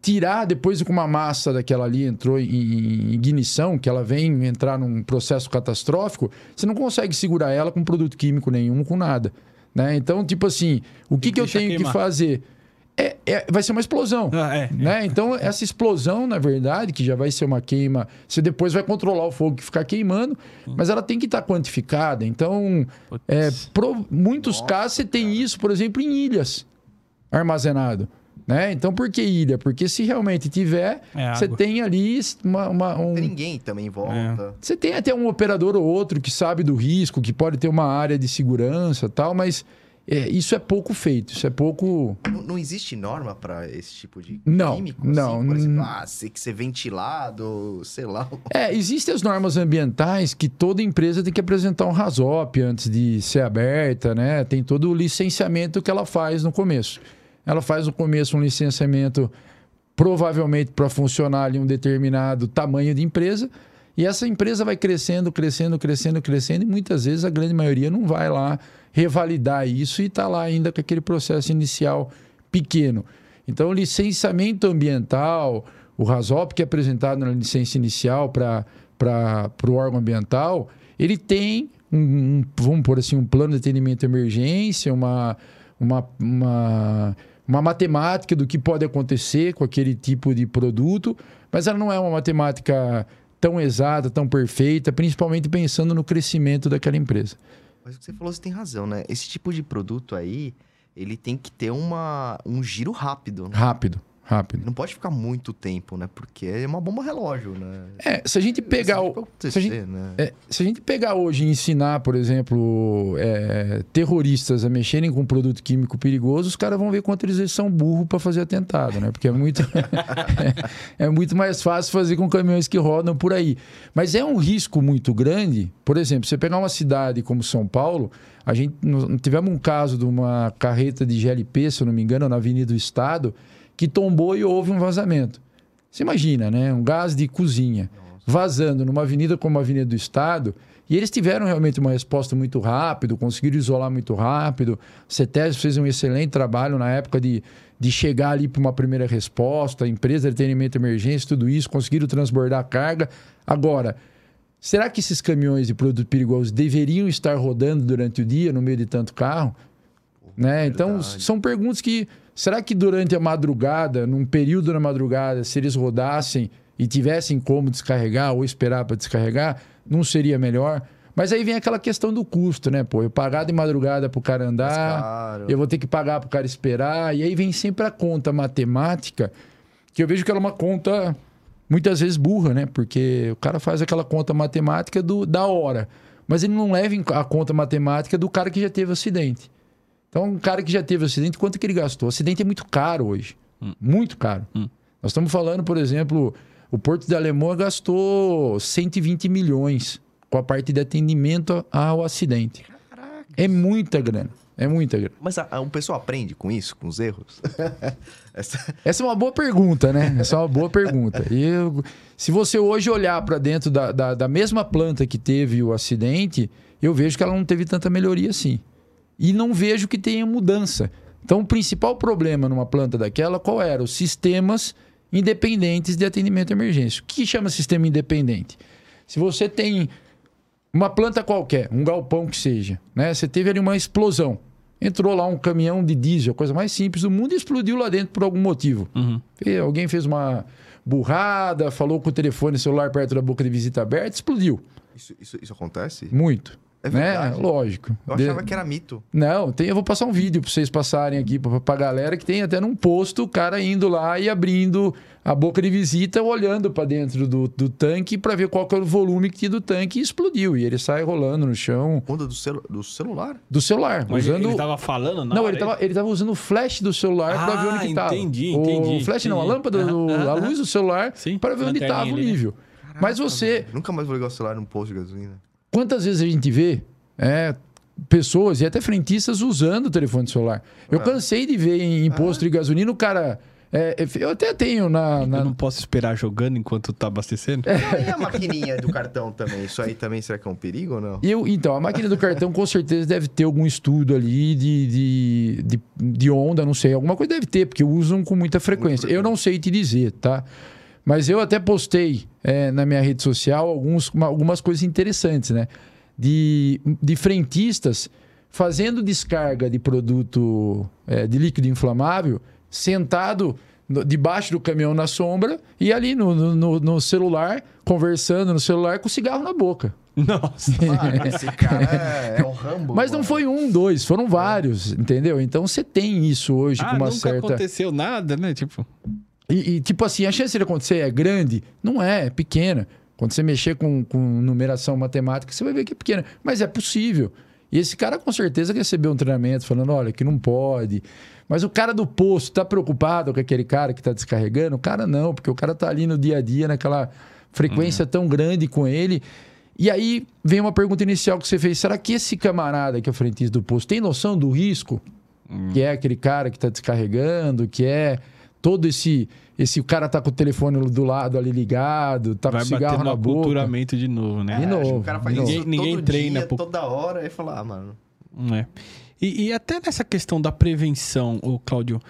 tirar depois que uma massa daquela ali entrou em ignição, que ela vem entrar num processo catastrófico, você não consegue segurar ela com produto químico nenhum, com nada. Né? Então, tipo assim, o que, que eu tenho queimar. que fazer? É, é, vai ser uma explosão. Ah, é, né? Então, essa explosão, na verdade, que já vai ser uma queima, você depois vai controlar o fogo que ficar queimando, mas ela tem que estar tá quantificada. Então, é, pro, muitos Nossa, casos você tem isso, por exemplo, em ilhas armazenado. Né? Então, por que ilha? Porque se realmente tiver, é você tem ali uma, uma um... Tem ninguém também em volta. É. Você tem até um operador ou outro que sabe do risco, que pode ter uma área de segurança tal, mas é, isso é pouco feito, isso é pouco. Não, não existe norma para esse tipo de não, químico? Não, assim? Por exemplo, ah, tem que ser ventilado, sei lá. É, existem as normas ambientais que toda empresa tem que apresentar um RASOP antes de ser aberta, né? Tem todo o licenciamento que ela faz no começo. Ela faz no começo um licenciamento provavelmente para funcionar ali um determinado tamanho de empresa. E essa empresa vai crescendo, crescendo, crescendo, crescendo, e muitas vezes a grande maioria não vai lá revalidar isso e está lá ainda com aquele processo inicial pequeno. Então, o licenciamento ambiental, o RASOP, que é apresentado na licença inicial para o órgão ambiental, ele tem um, um, vamos por assim, um plano de atendimento emergência, uma, uma, uma uma matemática do que pode acontecer com aquele tipo de produto, mas ela não é uma matemática tão exata, tão perfeita, principalmente pensando no crescimento daquela empresa. Mas o que você falou, você tem razão, né? Esse tipo de produto aí, ele tem que ter uma, um giro rápido. Né? Rápido rápido. Não pode ficar muito tempo, né? Porque é uma bomba relógio, né? É, se a gente pegar o, se a gente, né? é, se a gente pegar hoje e ensinar, por exemplo, é, terroristas a mexerem com um produto químico perigoso, os caras vão ver quanto eles são burros para fazer atentado, né? Porque é muito é, é, muito mais fácil fazer com caminhões que rodam por aí. Mas é um risco muito grande. Por exemplo, você pegar uma cidade como São Paulo, a gente tivemos um caso de uma carreta de GLP, se eu não me engano, na Avenida do Estado que tombou e houve um vazamento. Você imagina, né? Um gás de cozinha vazando numa avenida como a Avenida do Estado. E eles tiveram realmente uma resposta muito rápido, conseguiram isolar muito rápido. O CETES fez um excelente trabalho na época de, de chegar ali para uma primeira resposta, a empresa de atendimento emergência, tudo isso, conseguiram transbordar a carga. Agora, será que esses caminhões de produtos perigosos deveriam estar rodando durante o dia no meio de tanto carro? Né? Então, são perguntas que Será que durante a madrugada, num período da madrugada, se eles rodassem e tivessem como descarregar ou esperar para descarregar, não seria melhor? Mas aí vem aquela questão do custo, né? Pô, eu pagar de madrugada para o cara andar, eu vou ter que pagar para o cara esperar, e aí vem sempre a conta matemática, que eu vejo que ela é uma conta muitas vezes burra, né? Porque o cara faz aquela conta matemática do, da hora, mas ele não leva a conta matemática do cara que já teve acidente. Então, um cara que já teve acidente, quanto que ele gastou? O acidente é muito caro hoje. Hum. Muito caro. Hum. Nós estamos falando, por exemplo, o Porto de Alemanha gastou 120 milhões com a parte de atendimento ao acidente. Caraca. É muita grana. É muita grana. Mas a, a, um pessoal aprende com isso, com os erros? Essa... Essa... é uma boa pergunta, né? Essa é uma boa pergunta. E eu, se você hoje olhar para dentro da, da, da mesma planta que teve o acidente, eu vejo que ela não teve tanta melhoria assim e não vejo que tenha mudança. Então, o principal problema numa planta daquela, qual era? Os sistemas independentes de atendimento à emergência. O que chama sistema independente? Se você tem uma planta qualquer, um galpão que seja, né? Você teve ali uma explosão. Entrou lá um caminhão de diesel, a coisa mais simples do mundo, e explodiu lá dentro por algum motivo. Uhum. alguém fez uma burrada, falou com o telefone celular perto da boca de visita aberta, explodiu. Isso, isso, isso acontece? Muito. É verdade. Né? Lógico. Eu achava de... que era mito. Não, tem, eu vou passar um vídeo para vocês passarem aqui para a galera que tem até num posto o cara indo lá e abrindo a boca de visita, olhando para dentro do, do tanque para ver qual que era o volume que tinha do tanque e explodiu. E ele sai rolando no chão. Onda do, celu do celular? Do celular. Mas usando... ele estava falando? Não, ele estava ele tava usando o flash do celular ah, para ver onde estava. Entendi, entendi. O flash entendi. não, a lâmpada, do, a luz do celular para ver onde estava o né? nível. Caraca, Mas você. Nunca mais vou ligar o celular num posto de gasolina. Quantas vezes a gente vê é, pessoas e até frentistas usando o telefone celular. Eu é. cansei de ver em, posto de gasolina o cara É, eu até tenho na. na... Eu não posso esperar jogando enquanto tá abastecendo? Não, e a maquininha do cartão também? Isso aí também será que é um perigo ou não? Eu, então, a máquina do cartão com certeza deve ter algum estudo ali de, de, de, de onda, não sei. Alguma coisa deve ter, porque usam com muita frequência. Eu não sei te dizer, tá? Mas eu até postei é, na minha rede social alguns, uma- algumas coisas interessantes, né? De, de frentistas fazendo descarga de produto é, de líquido inflamável sentado no- debaixo do caminhão na sombra e ali no, no- no, celular, conversando no celular com cigarro na boca. Nossa. Mano, esse cara é, é o Rambo. Mas não mano. foi um, dois, foram vários, entendeu? Então você tem isso hoje Ah, com uma nunca certa. aconteceu nada, né? Tipo, E, e, tipo assim, a chance de acontecer é grande? Não é, é pequena. Quando você mexer com, com numeração matemática, você vai ver que é pequena. Mas é possível. E esse cara com certeza recebeu um treinamento falando: olha, que não pode. Mas o cara do posto tá preocupado com aquele cara que tá descarregando? O cara não, porque o cara tá ali no dia a dia, naquela frequência tão grande com ele. E aí vem uma pergunta inicial que você fez: será que esse camarada que é o frentista do posto tem noção do risco? Que é aquele cara que tá descarregando, que é todo esse. Esse o cara tá com o telefone do lado ali ligado, tá vai com bater cigarro na boca. aculturamento de novo, né? De É, acho que novo, O cara faz de isso novo. Ninguém todo treina, dia, pô. toda hora, e fala, ah, mano... É. E, e até nessa questão da prevenção, o Cláudio,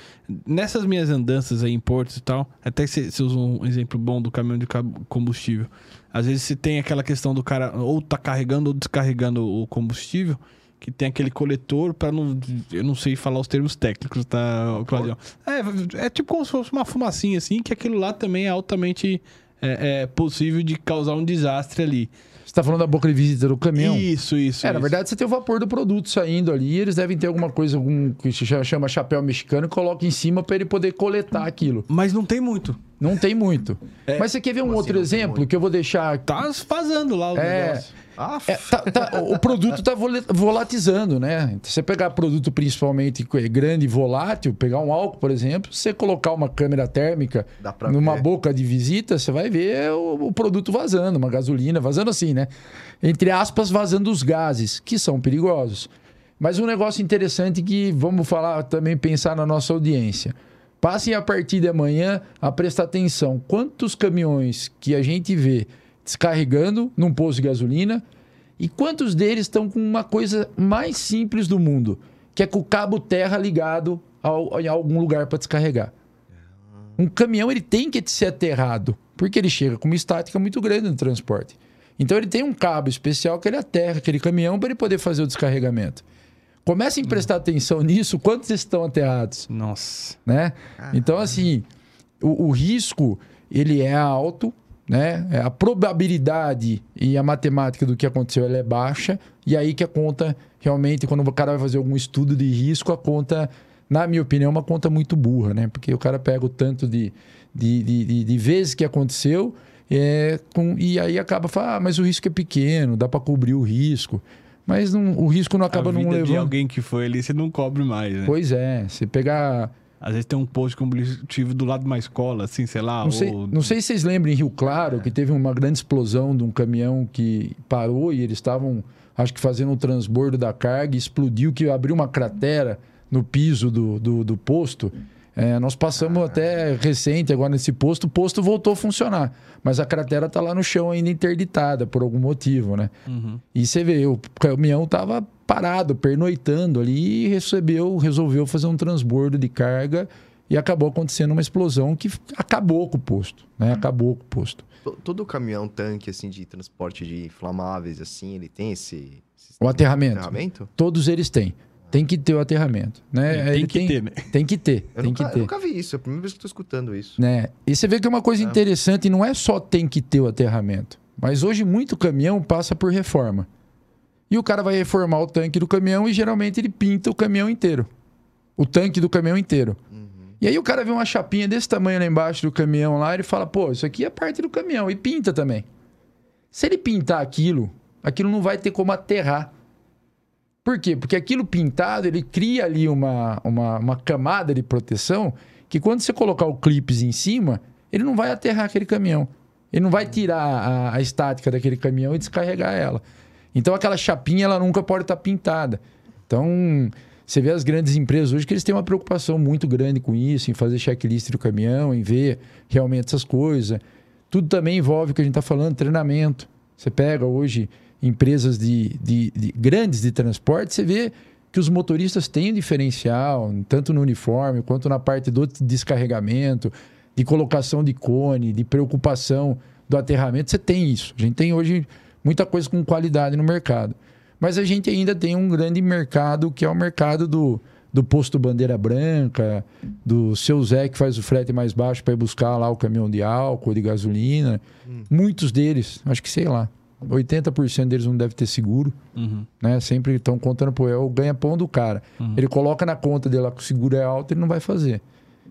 nessas minhas andanças aí em portos e tal, até você você usa um exemplo bom do caminhão de combustível. Às vezes você tem aquela questão do cara ou tá carregando ou descarregando o combustível, que tem aquele coletor para não. Eu não sei falar os termos técnicos, tá, Cláudio? É, é tipo como se fosse uma fumacinha assim, que aquilo lá também é altamente é, é possível de causar um desastre ali. Você tá falando da boca de visita do caminhão? Isso, isso. É, na isso. verdade, você tem o vapor do produto saindo ali, eles devem ter alguma coisa, algum que se chama- chama chapéu mexicano, e coloca em cima para ele poder coletar aquilo. Mas não tem muito. Não tem muito. É. Mas você quer ver um Como assim outro exemplo que eu vou deixar Tá vazando lá o É. negócio. Ah, É, tá- tá- o produto está volatizando, né? Se você pegar produto principalmente que é grande e volátil, pegar um álcool, por exemplo, se você colocar uma câmera térmica numa ver. boca de visita, você vai ver o, o produto vazando, uma gasolina vazando assim, né? Entre aspas, vazando os gases, que são perigosos. Mas um negócio interessante que vamos falar também, pensar na nossa audiência. Passem a partir de amanhã a prestar atenção. Quantos caminhões que a gente vê descarregando num posto de gasolina e quantos deles estão com uma coisa mais simples do mundo, que é com o cabo terra ligado ao, em algum lugar para descarregar. Um caminhão ele tem que ser aterrado, porque ele chega com uma estática muito grande no transporte. Então ele tem um cabo especial que ele aterra aquele caminhão para ele poder fazer o descarregamento. Comecem a prestar atenção nisso, quantos estão aterrados? Nossa. né? Então, assim, o, o risco, ele é alto, né? É, A probabilidade e a matemática do que aconteceu, ela é baixa. E aí que a conta, realmente, quando o cara vai fazer algum estudo de risco, a conta, na minha opinião, é uma conta muito burra, né? Porque o cara pega o tanto de, de, de, de- de vezes que aconteceu é, com- e aí acaba falando, ah, mas o risco é pequeno, dá para cobrir o risco. Mas não- o risco não acaba a não vida de levando... alguém que foi ali, você não cobre mais, né? Pois é, você pegar Às vezes tem um posto de combustível do lado de uma escola, assim, sei lá. Não sei, ou... não sei se vocês lembram em Rio Claro que teve uma grande explosão de um caminhão que parou e eles estavam, acho que fazendo um transbordo da carga e explodiu, que abriu uma cratera no piso do, do, do posto. É, nós passamos até recente agora nesse posto, o posto voltou a funcionar, mas a cratera está lá no chão ainda interditada por algum motivo, né? Uhum. E você vê, o caminhão estava parado, pernoitando ali e recebeu, resolveu fazer um transbordo de carga e acabou acontecendo uma explosão que acabou com o posto, né? Acabou com o posto. To- Todo caminhão tanque, assim, de transporte de inflamáveis, assim, ele tem esse... esse O aterramento. aterramento? Todos eles têm. Tem que ter o aterramento, né? Tem Ele que ter, né? Tem que ter, Eu, tem nunca, que eu ter. nunca vi isso, é a primeira vez que eu tô escutando isso. né? E você vê que é uma coisa interessante, não é só tem que ter o aterramento, mas hoje muito caminhão passa por reforma. E o cara vai reformar o tanque do caminhão e geralmente ele pinta o caminhão inteiro. O tanque do caminhão inteiro. E aí o cara vê uma chapinha desse tamanho lá embaixo do caminhão lá, ele fala, pô, isso aqui é parte do caminhão. E pinta também. Se ele pintar aquilo, aquilo não vai ter como aterrar. Por quê? Porque aquilo pintado, ele cria ali uma, uma, uma camada de proteção que quando você colocar o clipes em cima, ele não vai aterrar aquele caminhão. Ele não vai tirar a, a estática daquele caminhão e descarregar ela. Então aquela chapinha, ela nunca pode estar pintada. Então, Você vê as grandes empresas hoje que eles têm uma preocupação muito grande com isso, em fazer checklist do caminhão, em ver realmente essas coisas. Tudo também envolve o que a gente está falando, treinamento. Você pega hoje empresas de, de, de, grandes de transporte, você vê que os motoristas têm um diferencial, tanto no uniforme quanto na parte do descarregamento, de colocação de cone, de preocupação do aterramento. Você tem isso. A gente tem hoje muita coisa com qualidade no mercado. Mas a gente ainda tem um grande mercado que é o mercado do, do posto bandeira branca, do seu Zé que faz o frete mais baixo para ir buscar lá o caminhão de álcool, de gasolina. Hum. Muitos deles, acho que sei lá, 80% deles não deve ter seguro. Uhum. Né? Sempre estão contando, pô, é o ganha-pão do cara. Uhum. Ele coloca na conta dele lá que o seguro é alto, ele não vai fazer.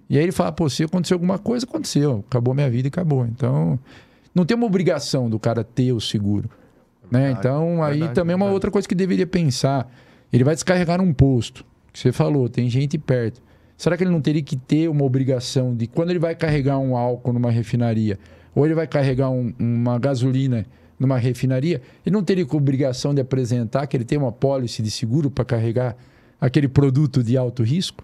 E aí ele fala, pô, se acontecer alguma coisa, aconteceu. Acabou minha vida e acabou. Então, não tem uma obrigação do cara ter o seguro. Né? Então, aí verdade, também é uma outra coisa que deveria pensar. Ele vai descarregar num posto, que você falou, tem gente perto. Será que ele não teria que ter uma obrigação de quando ele vai carregar um álcool numa refinaria, ou ele vai carregar um, uma gasolina numa refinaria, ele não teria obrigação de apresentar que ele tem uma pólice de seguro para carregar aquele produto de alto risco?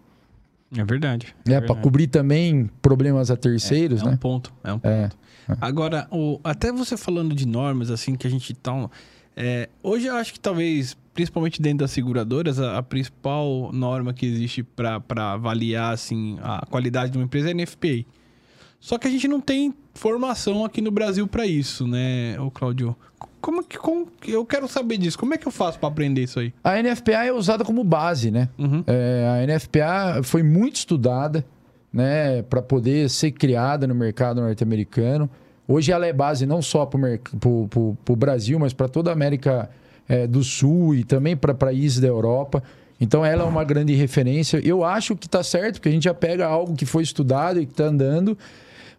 É verdade. É, é para cobrir também problemas a terceiros, é, é né? Um ponto, é um ponto. É, é. Agora, o, até você falando de normas, assim, que a gente tá... É, hoje eu acho que talvez, principalmente dentro das seguradoras, a, a principal norma que existe para avaliar, assim, a qualidade de uma empresa é a NFPA. Só que a gente não tem formação aqui no Brasil para isso, né, o Claudio? Como que como, eu quero saber disso? Como é que eu faço para aprender isso aí? A NFPA é usada como base, né? Uhum. É, a NFPA foi muito estudada, né, para poder ser criada no mercado norte-americano. Hoje ela é base não só para o Brasil, mas para toda a América é, do Sul e também para países da Europa. Então ela é uma grande referência. Eu acho que está certo, porque a gente já pega algo que foi estudado e que está andando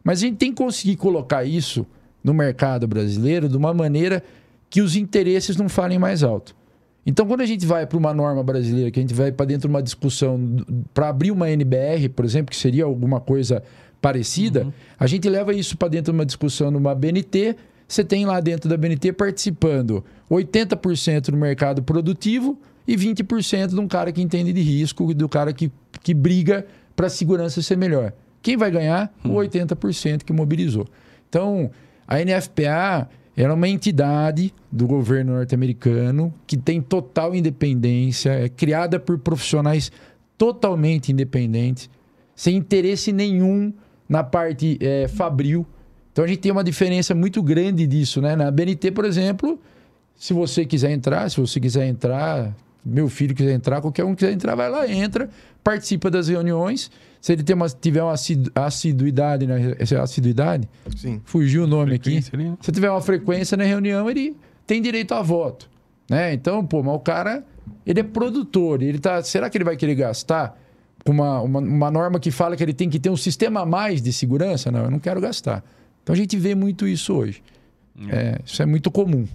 mas a gente tem que conseguir colocar isso no mercado brasileiro de uma maneira que os interesses não falem mais alto. Então, quando a gente vai para uma norma brasileira, que a gente vai para dentro de uma discussão para abrir uma NBR, por exemplo, que seria alguma coisa parecida, uhum. a gente leva isso para dentro de uma discussão numa BNT. Você tem lá dentro da BNT participando 80% do mercado produtivo e 20% de um cara que entende de risco, do cara que, que briga para a segurança ser melhor. Quem vai ganhar? O 80% que mobilizou. Então, a NFPA era uma entidade do governo norte-americano que tem total independência, é criada por profissionais totalmente independentes, sem interesse nenhum na parte é, fabril. Então a gente tem uma diferença muito grande disso, né? Na BNT, por exemplo, se você quiser entrar, se você quiser entrar, meu filho quiser entrar, qualquer um quiser entrar, vai lá, entra, participa das reuniões. Se ele tem uma, tiver uma assiduidade, né? Essa é assiduidade? Sim. Fugiu o nome aqui. Ali, né? Se tiver uma frequência na reunião, ele tem direito a voto. Né? Então, pô, mas o cara, ele é produtor. Ele tá, será que ele vai querer gastar com uma, uma, uma norma que fala que ele tem que ter um sistema a mais de segurança? Não, eu não quero gastar. Então a gente vê muito isso hoje. É. É, isso é muito comum.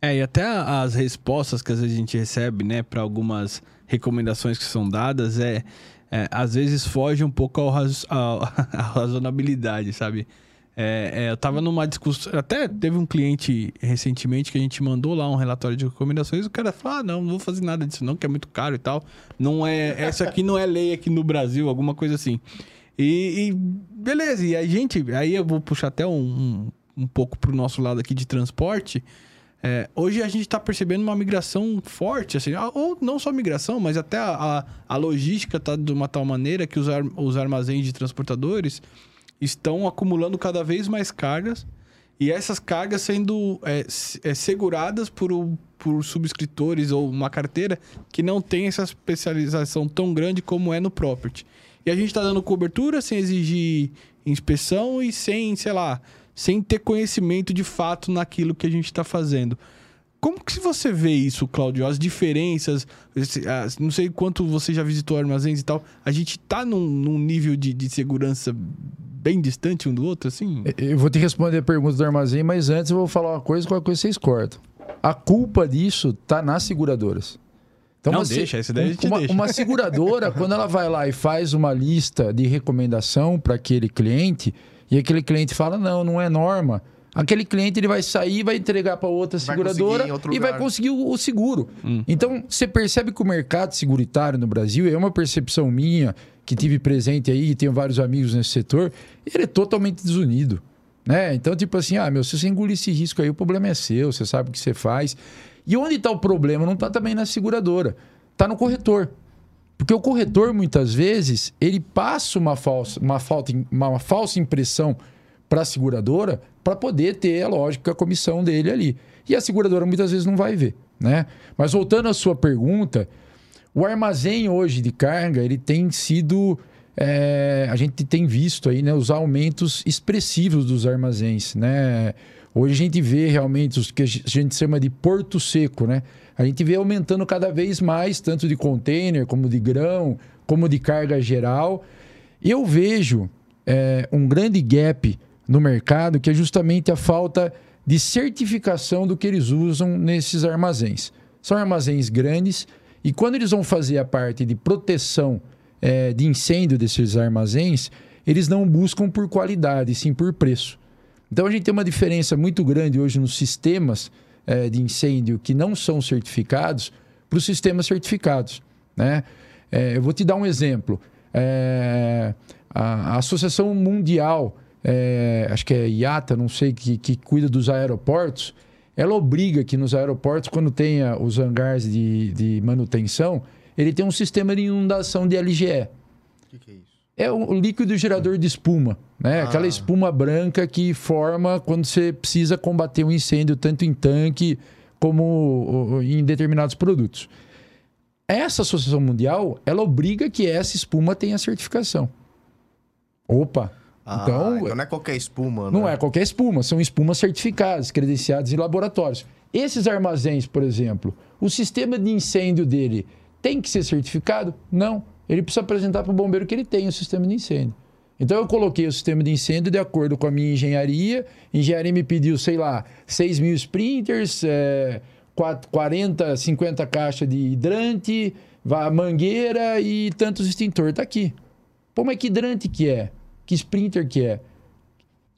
É, e até as respostas que às vezes a gente recebe, né, para algumas recomendações que são dadas, é, é, às vezes foge um pouco ao, raz, ao à razonabilidade, sabe? É, é, eu tava numa discussão. Até teve um cliente recentemente que a gente mandou lá um relatório de recomendações. O cara falou: ah, não, não vou fazer nada disso, não, que é muito caro e tal. Não é. Essa aqui não é lei aqui no Brasil, alguma coisa assim. E, e beleza, e a gente. Aí eu vou puxar até um, um, um pouco pro nosso lado aqui de transporte. É, hoje a gente está percebendo uma migração forte, assim, ou não só migração, mas até a, a, a logística está de uma tal maneira que os, ar, os armazéns de transportadores estão acumulando cada vez mais cargas e essas cargas sendo é, é, seguradas por, por subscritores ou uma carteira que não tem essa especialização tão grande como é no property. E a gente está dando cobertura sem exigir inspeção e sem, sei lá, sem ter conhecimento de fato naquilo que a gente está fazendo. Como que você vê isso, Claudio? As diferenças, não sei quanto você já visitou armazéns e tal, a gente está num, num, nível de, de segurança bem distante um do outro, assim? Eu vou te responder a pergunta do armazém, mas antes eu vou falar uma coisa, qualquer coisa vocês cortam. A culpa disso tá nas seguradoras. Então, não, você, deixa, esse daí uma, deixa. uma seguradora, quando ela vai lá e faz uma lista de recomendação para aquele cliente, e aquele cliente fala: não, não é norma. Aquele cliente ele vai sair, vai entregar para outra Vai seguradora e vai conseguir o, o seguro. Então, você percebe que o mercado seguritário no Brasil, é uma percepção minha, que tive presente aí, e tenho vários amigos nesse setor, ele é totalmente desunido. Né? Então, tipo assim, ah, meu, se você engolir esse risco aí, o problema é seu, você sabe o que você faz. E onde está o problema? Não está também na seguradora, está no corretor. Porque o corretor, muitas vezes, ele passa uma falsa, uma falta, uma falsa impressão para a seguradora para poder ter, é lógico, a comissão dele ali. E a seguradora muitas vezes não vai ver. Né? Mas voltando à sua pergunta, o armazém hoje de carga, ele tem sido. é, a gente tem visto aí né, os aumentos expressivos dos armazéns. Né? Hoje a gente vê realmente os que a gente chama de porto seco, né? A gente vê aumentando cada vez mais, tanto de container, como de grão, como de carga geral. Eu vejo é, um grande gap no mercado que é justamente a falta de certificação do que eles usam nesses armazéns. São armazéns grandes e quando eles vão fazer a parte de proteção é, de incêndio desses armazéns, eles não buscam por qualidade, sim por preço. Então a gente tem uma diferença muito grande hoje nos sistemas eh, de incêndio que não são certificados para os sistemas certificados. Né? Eh, eu vou te dar um exemplo. Eh, a, Associação Mundial, acho que é IATA, não sei, que, que cuida dos aeroportos, ela obriga que nos aeroportos, quando tenha os hangares de, de manutenção, ele tem um sistema de inundação de LGE. O que, que é isso? É o líquido gerador de espuma, né? Ah. Aquela espuma branca que forma quando você precisa combater um incêndio, tanto em tanque como em determinados produtos. Essa associação mundial, ela obriga que essa espuma tenha certificação. Opa! Ah, então, então não é qualquer espuma, não né? é qualquer espuma, são espumas certificadas, credenciadas em laboratórios. Esses armazéns, por exemplo, o sistema de incêndio dele tem que ser certificado? Não. Ele precisa apresentar para o bombeiro que ele tem o sistema de incêndio. Então eu coloquei o sistema de incêndio de acordo com a minha engenharia. A engenharia me pediu, sei lá, 6 mil sprinters, é, 40, 50 caixas de hidrante, mangueira e tantos extintor. Está aqui. Pô, mas que hidrante que é? Que sprinter que é?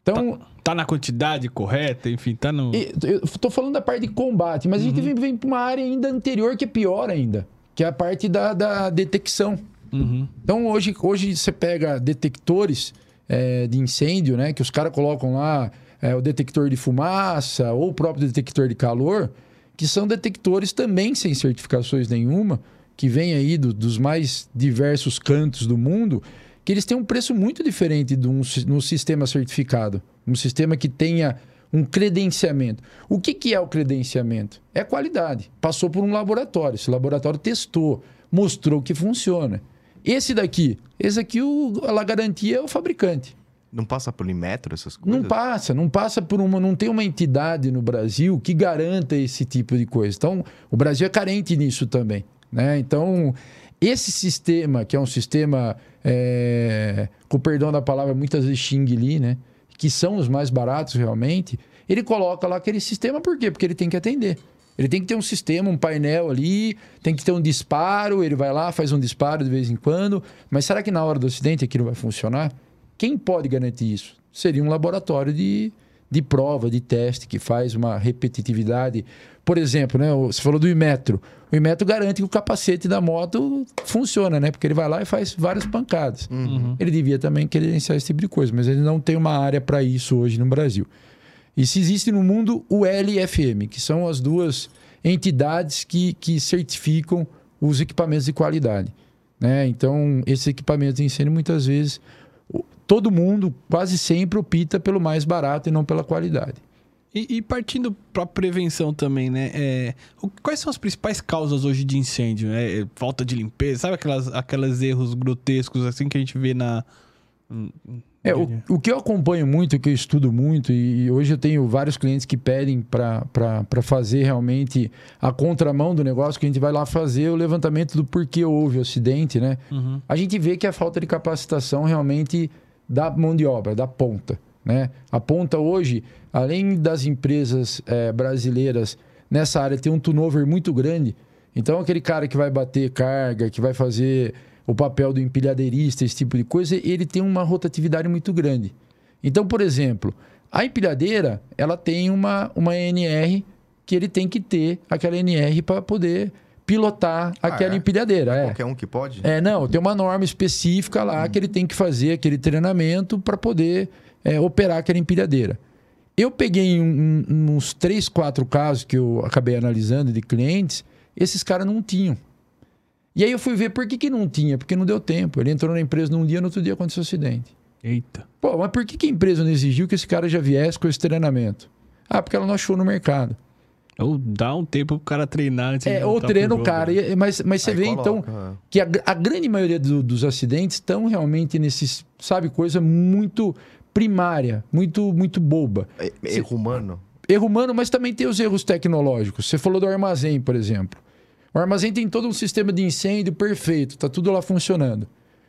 Então, Tá na quantidade correta, enfim, tá no. Eu tô falando da parte de combate, mas a gente vem, vem para uma área ainda anterior que é pior ainda, que é a parte da, da detecção. Uhum. Então hoje, hoje você pega detectores é, de incêndio, né? Que os caras colocam lá é, o detector de fumaça ou o próprio detector de calor, que são detectores também sem certificações nenhuma, que vêm aí do- dos mais diversos cantos do mundo, que eles têm um preço muito diferente de um, no sistema certificado. Um sistema que tenha um credenciamento. O que, que é o credenciamento? É qualidade. Passou por um laboratório. Esse laboratório testou, mostrou que funciona. Esse daqui, esse aqui, o, a garantia é o fabricante. Não passa por metro essas coisas? Não passa, não passa por uma. Não tem uma entidade no Brasil que garanta esse tipo de coisa. Então, o Brasil é carente nisso também. Né? Então, esse sistema, que é um sistema, é, com o perdão da palavra, muitas vezes Xing Li, né? Que são os mais baratos realmente, ele coloca lá aquele sistema, por quê? Porque ele tem que atender. Ele tem que ter um sistema, um painel ali, tem que ter um disparo, ele vai lá, faz um disparo de vez em quando. Mas será que na hora do acidente aquilo vai funcionar? Quem pode garantir isso? Seria um laboratório de, de prova, de teste, que faz uma repetitividade. Por exemplo, né, você falou do Imetro. O Imetro garante que o capacete da moto funciona, né? Porque ele vai lá e faz várias pancadas. Ele devia também credenciar esse tipo de coisa, mas ele não tem uma área para isso hoje no Brasil. E se existe no mundo o LFM, que são as duas entidades que, que certificam os equipamentos de qualidade. Né? Então, esses equipamentos de incêndio, muitas vezes, todo mundo quase sempre opta pelo mais barato e não pela qualidade. E, e partindo pra prevenção também, né? É, o- quais são as principais causas hoje de incêndio? É, é falta de limpeza? Sabe aquelas, aqueles erros grotescos assim que a gente vê na. É, o, o que eu acompanho muito, o que eu estudo muito, e hoje eu tenho vários clientes que pedem para fazer realmente a contramão do negócio, que a gente vai lá fazer o levantamento do porquê houve o acidente, né? Uhum. A gente vê que a falta de capacitação realmente da mão de obra, da ponta. Né? A ponta hoje, além das empresas eh, brasileiras nessa área, tem um turnover muito grande. Então, aquele cara que vai bater carga, que vai fazer o papel do empilhadeirista, esse tipo de coisa, ele tem uma rotatividade muito grande. Então, por exemplo, A empilhadeira, ela tem uma, uma NR que ele tem que ter aquela NR para poder pilotar Ah, aquela é? empilhadeira. É. Qualquer um que pode? É, não, tem uma norma específica lá que ele tem que fazer aquele treinamento para poder é, operar aquela empilhadeira. Eu peguei um- um- uns três, quatro casos que eu acabei analisando de clientes, esses caras não tinham. E aí eu fui ver por que, que não tinha, porque não deu tempo. Ele entrou na empresa num dia, no outro dia aconteceu um acidente. Eita. Pô, mas por que, que a empresa não exigiu que esse cara já viesse com esse treinamento? Ah, porque ela não achou no mercado. Ou dá um tempo pro cara treinar antes de É, ou voltar pro treina o cara. né? E- Mas, mas você Aí vê, coloca, então, é. que a, a grande maioria do- dos acidentes estão realmente nesses, sabe, coisa muito primária, muito, muito boba. É- Erro humano. Erro humano, mas também tem os erros tecnológicos. Você falou do armazém, por exemplo. O armazém tem todo um sistema de incêndio perfeito, tá tudo lá funcionando.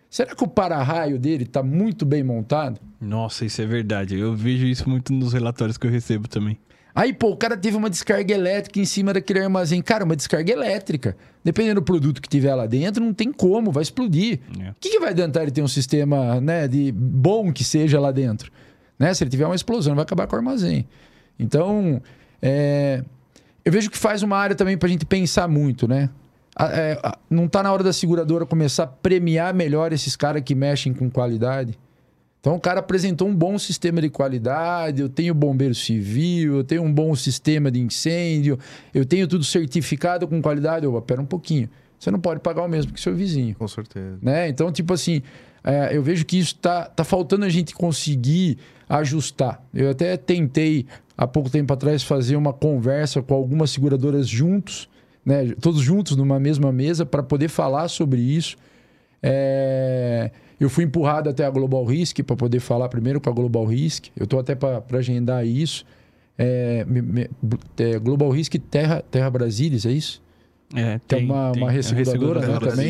Será que o para-raio dele está muito bem montado? Nossa, isso é verdade. Eu vejo isso muito nos relatórios que eu recebo também. Aí, pô, o cara teve uma descarga elétrica em cima daquele armazém. Cara, uma descarga elétrica. Dependendo do produto que tiver lá dentro, não tem como, vai explodir. É. O que, que vai adiantar ele ter um sistema né, de bom que seja lá dentro? Né? Se ele tiver uma explosão, vai acabar com o armazém. Então, é, eu vejo que faz uma área também para a gente pensar muito, né? É, não está na hora da seguradora começar a premiar melhor esses caras que mexem com qualidade? Então o cara apresentou um bom sistema de qualidade, eu tenho bombeiro civil, eu tenho um bom sistema de incêndio, eu tenho tudo certificado com qualidade. Opa, pera um pouquinho. Você não pode pagar o mesmo que seu vizinho Com certeza. né? Então, tipo assim, é, eu vejo que isso tá, tá faltando a gente conseguir ajustar. Eu até tentei, há pouco tempo atrás, fazer uma conversa com algumas seguradoras juntos, né? Todos juntos numa mesma mesa para poder falar sobre isso. É, Eu fui empurrado até a Global Risk para poder falar primeiro com a Global Risk. Eu estou até para agendar isso. É, é, Global Risk Terra, Terra Brasilis, é isso? É, Tem uma- uma É resseguradora, né, também?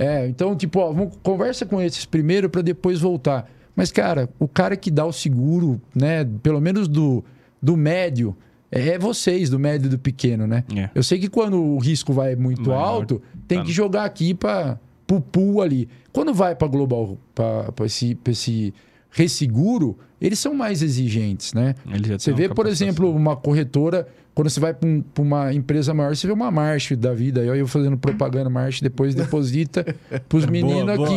É, então, tipo, ó, vamos, conversa com esses primeiro para depois voltar. Mas, cara, o cara que dá o seguro, né, pelo menos do, do médio, é, vocês, do médio e do pequeno, né? É. Eu sei que quando o risco vai muito Maior, alto, tem tá. que jogar aqui para o pool ali. Quando vai para global, para esse, pra esse resseguro, eles são mais exigentes, né? Você vê, por exemplo, uma corretora, quando você vai para uma empresa maior, você vê uma March da vida. Aí eu fazendo propaganda March, depois deposita para os meninos boa.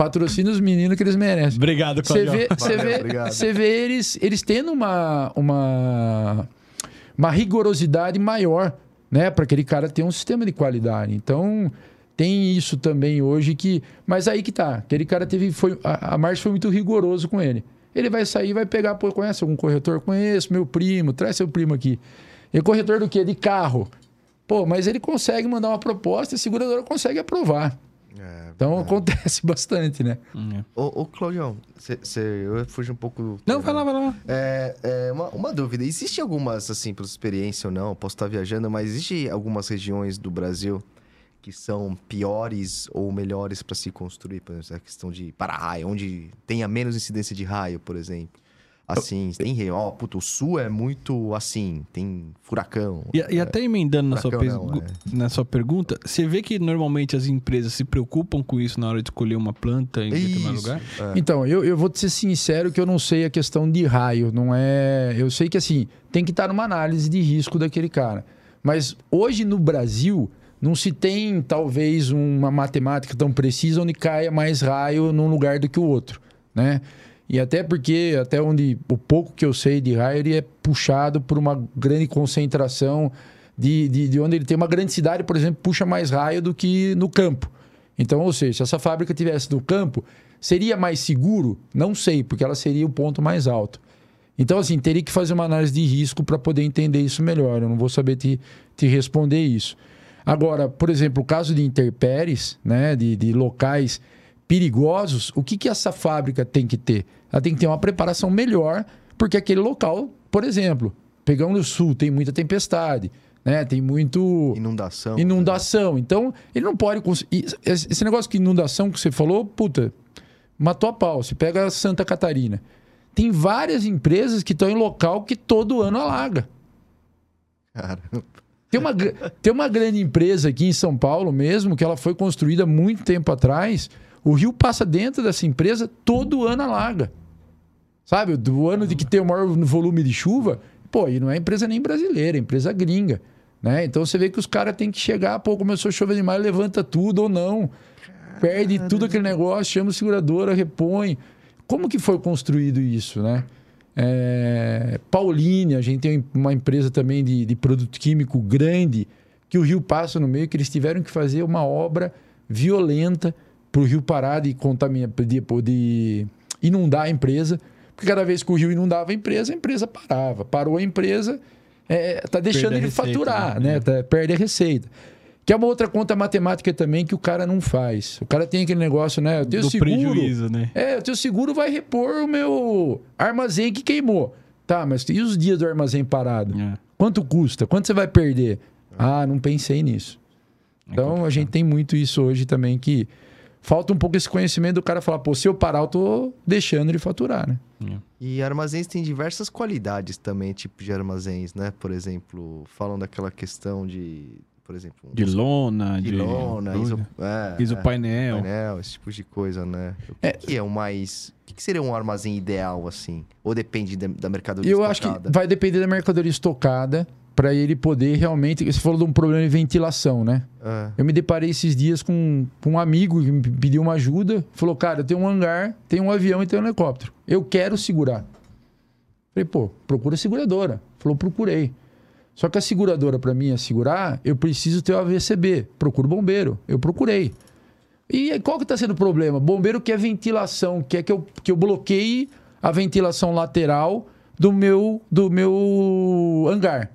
Patrocina os meninos que eles merecem. Obrigado, Você Claudio. vê, você vê, obrigado. você vê eles, eles tendo uma, uma, uma rigorosidade maior, né? Para aquele cara ter um sistema de qualidade. Então, tem isso também hoje que. Mas aí que tá. Aquele cara teve. Foi, a, a foi muito rigoroso com ele. Ele vai sair, vai pegar, pô, conhece algum corretor? Conheço, meu primo, traz seu primo aqui. E corretor do quê? De carro. Pô, mas ele consegue mandar uma proposta e a seguradora consegue aprovar. É, Então verdade. acontece bastante, né? É. Ô, ô Claudião, cê, cê- eu fugi um pouco do. Não, vai lá, vai lá. É, é, uma, uma dúvida. Existe algumas, assim, por experiência ou não, posso estar viajando, mas existe algumas regiões do Brasil que são piores ou melhores para se construir? Por exemplo, a questão de para-raio, onde tenha menos incidência de raio, por exemplo. Assim, tem... re- Ó, puta, o sul é muito assim, tem furacão. E, e até emendando na sua, não, é. na sua pergunta, você vê que normalmente as empresas se preocupam com isso na hora de escolher uma planta em determinado Isso, lugar? é. Então, eu, eu vou te ser sincero que eu não sei a questão de raio. Não é. Eu sei que assim, tem que estar numa análise de risco daquele cara. Mas hoje no Brasil, não se tem talvez uma matemática tão precisa onde caia mais raio num lugar do que o outro, né? E até porque, até onde o pouco que eu sei de raio, ele é puxado por uma grande concentração de, de, de onde ele tem uma grande cidade, por exemplo, puxa mais raio do que no campo. Então, ou seja, se essa fábrica tivesse no campo, seria mais seguro? Não sei, porque ela seria o ponto mais alto. Então, assim, teria que fazer uma análise de risco para poder entender isso melhor. Eu não vou saber te, te responder isso. Agora, por exemplo, o caso de interpéries, né, de, de locais perigosos, o que, que essa fábrica tem que ter? Ela tem que ter uma preparação melhor, porque aquele local, por exemplo, pegando o sul, tem muita tempestade, né, tem muito Inundação. inundação. Então, ele não pode. Esse negócio de inundação que você falou, puta, matou a pau. Você pega Santa Catarina. Tem várias empresas que estão em local que todo ano alaga. Cara, Tem uma, tem uma grande empresa aqui em São Paulo mesmo, que ela foi construída muito tempo atrás. O rio passa dentro dessa empresa, todo ano alaga. Sabe? Do ano de que tem o maior volume de chuva, pô, e não é empresa nem brasileira, é empresa gringa. Né? Então você vê que os caras têm que chegar, pô, começou a chover demais, levanta tudo ou não. Perde tudo aquele negócio, chama o seguradora, repõe. Como que foi construído isso, né? É, Pauline, a gente tem uma empresa também de, de produto químico grande, que o rio passa no meio, que eles tiveram que fazer uma obra violenta para o rio parar de, contaminar, de, de inundar a empresa. Porque cada vez que o rio inundava a empresa, a empresa parava. Parou a empresa, é, tá deixando ele receita, faturar, né? né? Tá, perde a receita. Que é uma outra conta matemática também que o cara não faz. O cara tem aquele negócio, né? Eu tenho Do seguro. prejuízo, né? É, o teu seguro vai repor o meu armazém que queimou. Tá, mas e os dias do armazém parado? É. Quanto custa? Quanto você vai perder? Ah, não pensei nisso. É então a gente tem muito isso hoje também que falta um pouco esse conhecimento do cara falar, pô, se eu parar, eu tô deixando de faturar, né? É. E armazéns têm diversas qualidades também, tipo de armazéns, né? Por exemplo, falam daquela questão de por exemplo. De lona, de, de lona, iso, é, isopainel. É, painel, esse tipo de coisa, né? O que é, que é o mais. O que seria um armazém ideal, assim? Ou depende da mercadoria Eu estocada? acho que vai depender da mercadoria estocada para ele poder realmente. Você falou de um problema de ventilação, né? É. Eu me deparei esses dias com, com um amigo que me pediu uma ajuda. Falou, cara, eu tenho um hangar, tem um avião e tem um helicóptero. Eu quero segurar. Falei, pô, procura seguradora. Falou, procurei. Só que a seguradora, para mim, assegurar, eu preciso ter o AVCB. Procuro bombeiro. Eu procurei. E qual que está sendo o problema? Bombeiro quer ventilação, quer que eu, que eu bloqueie a ventilação lateral do meu, do meu hangar.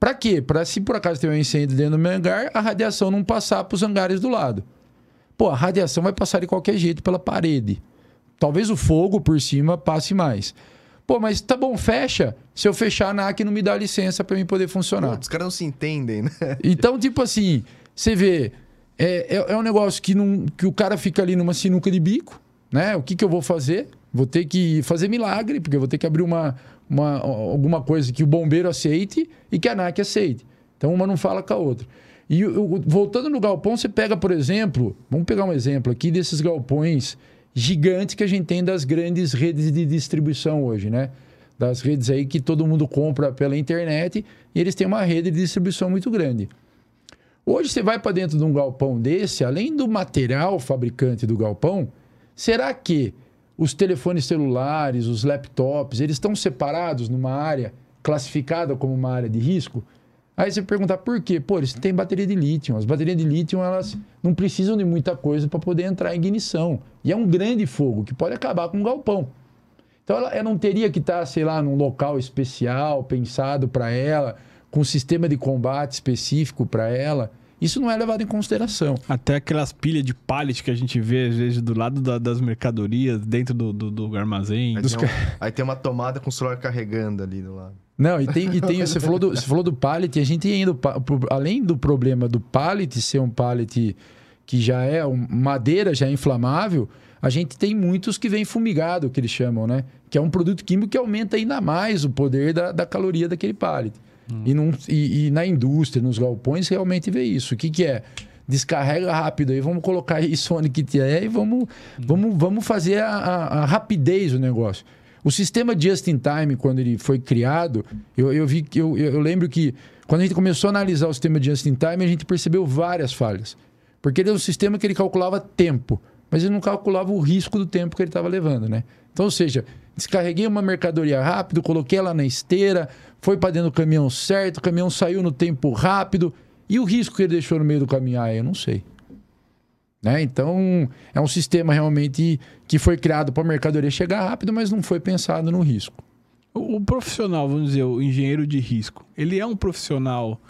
Para quê? Para se por acaso tem um incêndio dentro do meu hangar, a radiação não passar para os hangares do lado. Pô, a radiação vai passar de qualquer jeito pela parede. Talvez o fogo por cima passe mais. Pô, mas tá bom, fecha. Se eu fechar, a NAC não me dá licença para mim poder funcionar. Pô, os caras não se entendem, né? Então, tipo assim, você vê, é, é, é, um negócio que, não, que o cara fica ali numa sinuca de bico, né? O que, que eu vou fazer? Vou ter que fazer milagre, porque eu vou ter que abrir uma, uma, alguma coisa que o bombeiro aceite e que a NAC aceite. Então, uma não fala com a outra. E voltando no galpão, você pega, por exemplo, vamos pegar um exemplo aqui desses galpões gigante que a gente tem das grandes redes de distribuição hoje, né? Das redes aí que todo mundo compra pela internet e eles têm uma rede de distribuição muito grande. Hoje você vai para dentro de um galpão desse, além do material fabricante do galpão, será que os telefones celulares, os laptops, eles estão separados numa área classificada como uma área de risco? Aí você perguntar por quê? Pô, eles têm bateria de lítio. As baterias de lítio, elas não precisam de muita coisa para poder entrar em ignição. E é um grande fogo que pode acabar com um galpão. Então ela, ela não teria que estar, sei lá, num local especial, pensado para ela, com um sistema de combate específico para ela. Isso não é levado em consideração. Até aquelas pilhas de pallet que a gente vê, às vezes, do lado da, das mercadorias, dentro do, do, do armazém. Aí, Dos... tem um, aí, tem uma tomada com o celular carregando ali do lado. Não, e tem, e tem você, falou do, você falou do pallet, a gente ainda, além do problema do pallet ser um pallet que já é um, madeira, já é inflamável, a gente tem muitos que vem fumigado, que eles chamam, né? Que é um produto químico que aumenta ainda mais o poder da, da caloria daquele pallet. Hum. E, e, e, na indústria, nos galpões, realmente vê isso. O que, que é? Descarrega rápido aí, vamos colocar isso onde que é e vamos, hum. vamos, vamos fazer a, a, a rapidez do negócio. O sistema Just in Time, quando ele foi criado, eu, eu vi eu, eu lembro que quando a gente começou a analisar o sistema Just in Time, a gente percebeu várias falhas. Porque ele é um sistema que ele calculava tempo, mas ele não calculava o risco do tempo que ele estava levando, né? Então, ou seja, descarreguei uma mercadoria rápido, coloquei ela na esteira, foi para dentro do caminhão certo, o caminhão saiu no tempo rápido. E o risco que ele deixou no meio do caminhão, ah, eu não sei. Né? Então, é um sistema realmente que foi criado para a mercadoria chegar rápido, mas não foi pensado no risco. O, profissional, vamos dizer, o engenheiro de risco, ele é um profissional,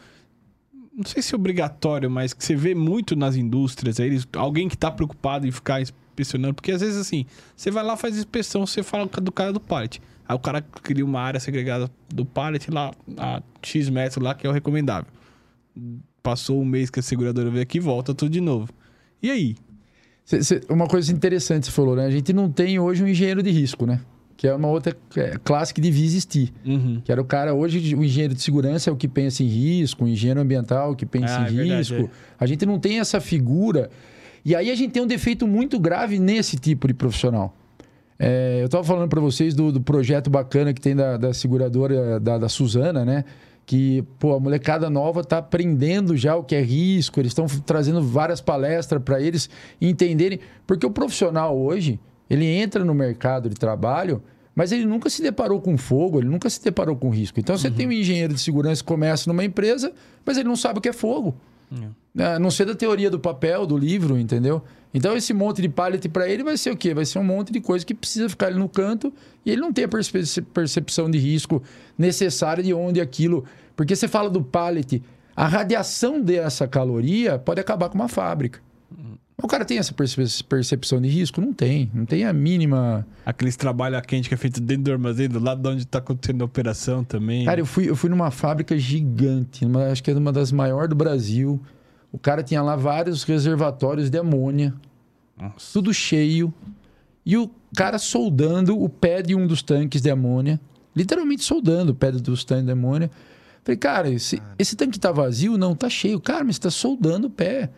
não sei se obrigatório, mas que você vê muito nas indústrias, eles, alguém que está preocupado em ficar inspecionando, porque às vezes assim, você vai lá, faz inspeção, você fala do cara do pallet. Aí o cara cria uma área segregada do pallet lá, a X metros lá, que é o recomendável. Passou um mês que a seguradora veio aqui, volta tudo de novo. E aí? Cê, cê, uma coisa interessante você falou, né? A gente não tem hoje um engenheiro de risco, né? Que é uma outra é, classe que devia existir. Uhum. Que era o cara, hoje, o engenheiro de segurança é o que pensa em risco, o engenheiro ambiental que pensa ah, em é risco. Verdade, é. A gente não tem essa figura. E aí a gente tem um defeito muito grave nesse tipo de profissional. É, eu estava falando para vocês do, do, projeto bacana que tem da, da seguradora da, da Suzana, né? que pô, a molecada nova está aprendendo já o que é risco, eles estão trazendo várias palestras para eles entenderem, porque o profissional hoje, ele entra no mercado de trabalho, mas ele nunca se deparou com fogo, ele nunca se deparou com risco. Então você uhum. tem um engenheiro de segurança que começa numa empresa, mas ele não sabe o que é fogo. Uhum. não sei da teoria do papel, do livro, entendeu? Então esse monte de pallet para ele vai ser o quê? Vai ser um monte de coisa que precisa ficar ali no canto e ele não tem a percepção de risco necessária de onde aquilo porque você fala do pallet, a radiação dessa caloria pode acabar com uma fábrica. O cara tem essa percepção de risco? Não tem. Não tem a mínima. Aqueles trabalho quente que é feito dentro do armazém, do lado de onde está acontecendo a operação também. Cara, eu fui, eu fui numa fábrica gigante, uma, acho que é uma das maiores do Brasil. O cara tinha lá vários reservatórios de amônia, Nossa. tudo cheio. E o cara soldando o pé de um dos tanques de amônia, literalmente soldando o pé dos tanques de amônia. Falei, cara, esse, cara. esse tanque tá vazio? Não, tá cheio. Cara, mas você tá soldando o pé.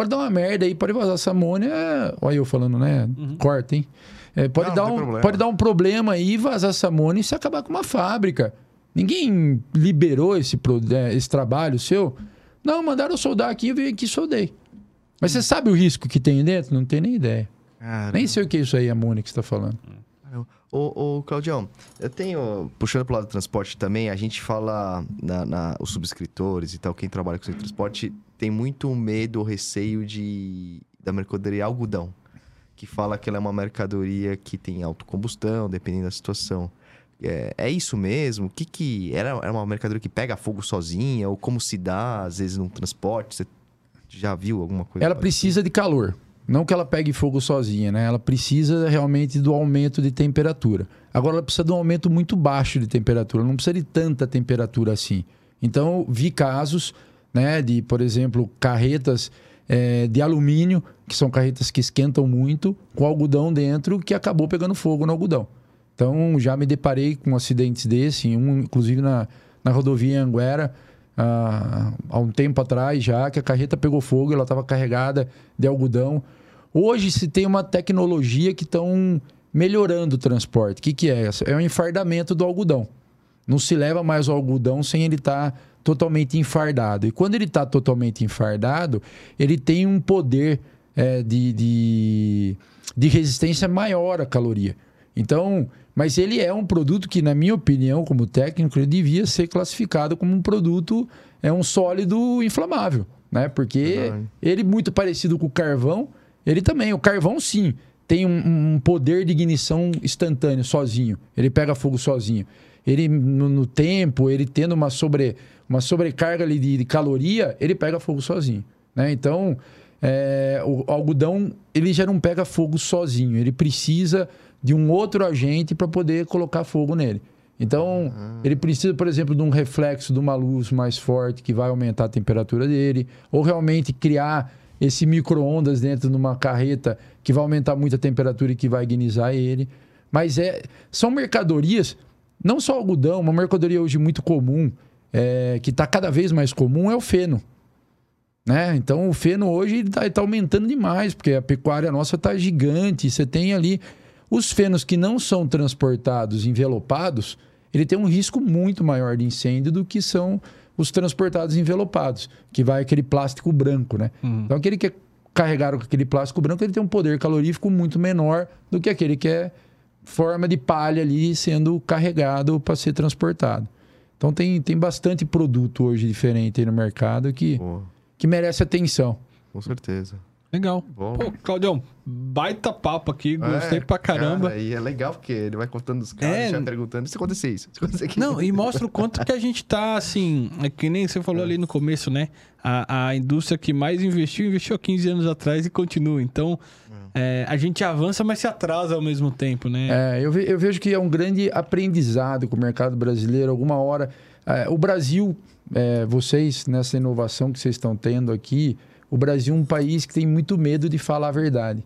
Pode dar uma merda aí, pode vazar essa amônia. Olha eu falando, né? Uhum. Corta, hein? É, pode, não, dar não um, pode dar um problema aí, vazar essa amônia e se acabar com uma fábrica. Ninguém liberou esse, é, esse trabalho seu? Não, mandaram soldar aqui, eu vim aqui e soldei. Mas você sabe o risco que tem dentro? Não tem nem ideia. Caramba. Nem sei o que é isso aí, amônia, que você está falando. Ô, ô, Claudião, eu tenho, puxando pro lado do transporte também, a gente fala, na, na, os subscritores e tal, quem trabalha com o transporte, tem muito medo, receio de, da mercadoria algodão, que fala que ela é uma mercadoria que tem autocombustão, dependendo da situação. É, é isso mesmo? O que que... Era, era uma mercadoria que pega fogo sozinha? Ou como se dá, às vezes, num transporte? Você já viu alguma coisa? Ela precisa de calor. Não que ela pegue fogo sozinha, né? Ela precisa realmente do aumento de temperatura. Agora, ela precisa de um aumento muito baixo de temperatura, não precisa de tanta temperatura assim. Então, vi casos né, de, por exemplo, carretas é, de alumínio, que são carretas que esquentam muito, com algodão dentro, que acabou pegando fogo no algodão. Então, já me deparei com acidentes desse, um inclusive na, na rodovia Anguera, há, há um tempo atrás já, que a carreta pegou fogo, ela estava carregada de algodão. Hoje se tem uma tecnologia que estão melhorando o transporte. O que, que é? É o enfardamento do algodão. Não se leva mais o algodão sem ele estar tá totalmente enfardado. E quando ele está totalmente enfardado, ele tem um poder é, de, de, de resistência maior à caloria. Então, mas ele é um produto que, na minha opinião, como técnico, ele devia ser classificado como um produto, é um sólido inflamável, né? Porque ele muito parecido com o carvão, ele também, o carvão sim, tem um, um, poder de ignição instantâneo, sozinho. Ele pega fogo sozinho. Ele, no, no tempo, ele tendo uma, sobre, uma sobrecarga ali de, de caloria, ele pega fogo sozinho. Né? Então, é, o algodão, ele já não pega fogo sozinho. Ele precisa de um outro agente para poder colocar fogo nele. Então, uhum. ele precisa, por exemplo, de um reflexo de uma luz mais forte que vai aumentar a temperatura dele, ou realmente criar esse micro-ondas dentro de uma carreta que vai aumentar muito a temperatura e que vai agnizar ele. Mas é, são mercadorias, não só algodão, uma mercadoria hoje muito comum, é, que está cada vez mais comum, é o feno. Né? Então o feno hoje está tá aumentando demais, porque a pecuária nossa está gigante. Você tem ali os fenos que não são transportados envelopados, ele tem um risco muito maior de incêndio do que são os transportados envelopados, que vai aquele plástico branco, né? Uhum. Então, aquele que é carregado com aquele plástico branco, ele tem um poder calorífico muito menor do que aquele que é forma de palha ali sendo carregado para ser transportado. Então, tem, tem bastante produto hoje diferente aí no mercado que, que merece atenção. Com certeza. Legal. Bom. Pô, Claudião, baita papo aqui, gostei é, pra caramba. Cara, e é legal porque ele vai contando os caras, é... já perguntando se acontecer isso, se acontecer aquilo. Não, e mostra o quanto que a gente tá, assim, é que nem você falou é. ali no começo, né? A, a indústria que mais investiu, investiu há 15 anos atrás e continua. Então, é. a gente avança, mas se atrasa ao mesmo tempo, né? É, eu, ve, eu vejo que é um grande aprendizado com o mercado brasileiro. Alguma hora, é, o Brasil, é, vocês, nessa inovação que vocês estão tendo aqui o Brasil é um país que tem muito medo de falar a verdade.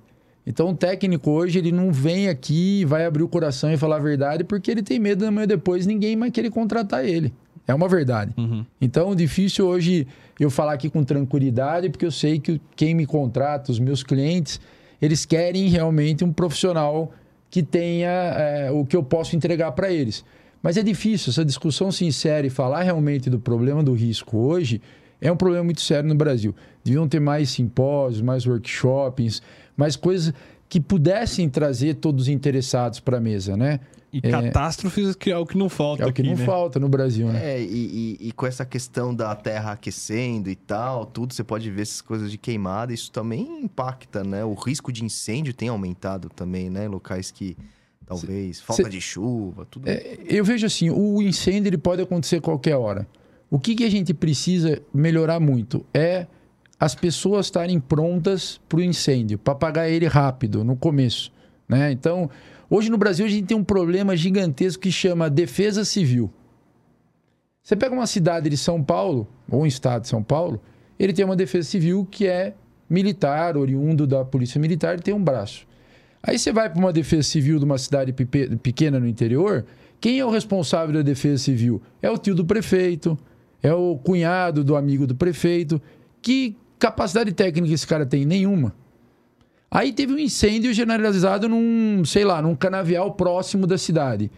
Então, o técnico hoje, ele não vem aqui e vai abrir o coração e falar a verdade porque ele tem medo amanhã depois ninguém vai querer contratar ele. É uma verdade. Uhum. Então, difícil hoje eu falar aqui com tranquilidade porque eu sei que quem me contrata, os meus clientes, eles querem realmente um profissional que tenha é, o que eu posso entregar para eles. Mas é difícil, essa discussão sincera e falar realmente do problema do risco hoje é um problema muito sério no Brasil. Deviam ter mais simpósios, mais workshops, mais coisas que pudessem trazer todos os interessados para a mesa, né? E é, catástrofes que é o que não falta É o que aqui, não né? falta no Brasil, né? É, e, e, e, com essa questão da terra aquecendo e tal, tudo, você pode ver essas coisas de queimada, isso também impacta, né? O risco de incêndio tem aumentado também, né? Locais que talvez, cê, falta cê, de chuva, tudo. É, eu vejo assim, o incêndio ele pode acontecer a qualquer hora. O que, que a gente precisa melhorar muito é as pessoas estarem prontas para o incêndio, para apagar ele rápido, no começo. Né? Então, Hoje no Brasil a gente tem um problema gigantesco que chama defesa civil. Você pega uma cidade de São Paulo, ou um estado de São Paulo, ele tem uma defesa civil que é militar, oriundo da polícia militar, tem um braço. Aí você vai para uma defesa civil de uma cidade pequena no interior, quem é o responsável da defesa civil? É o tio do prefeito, é o cunhado do amigo do prefeito. Que capacidade técnica esse cara tem? Nenhuma. Aí teve um incêndio generalizado num, sei lá, num canavial próximo da cidade.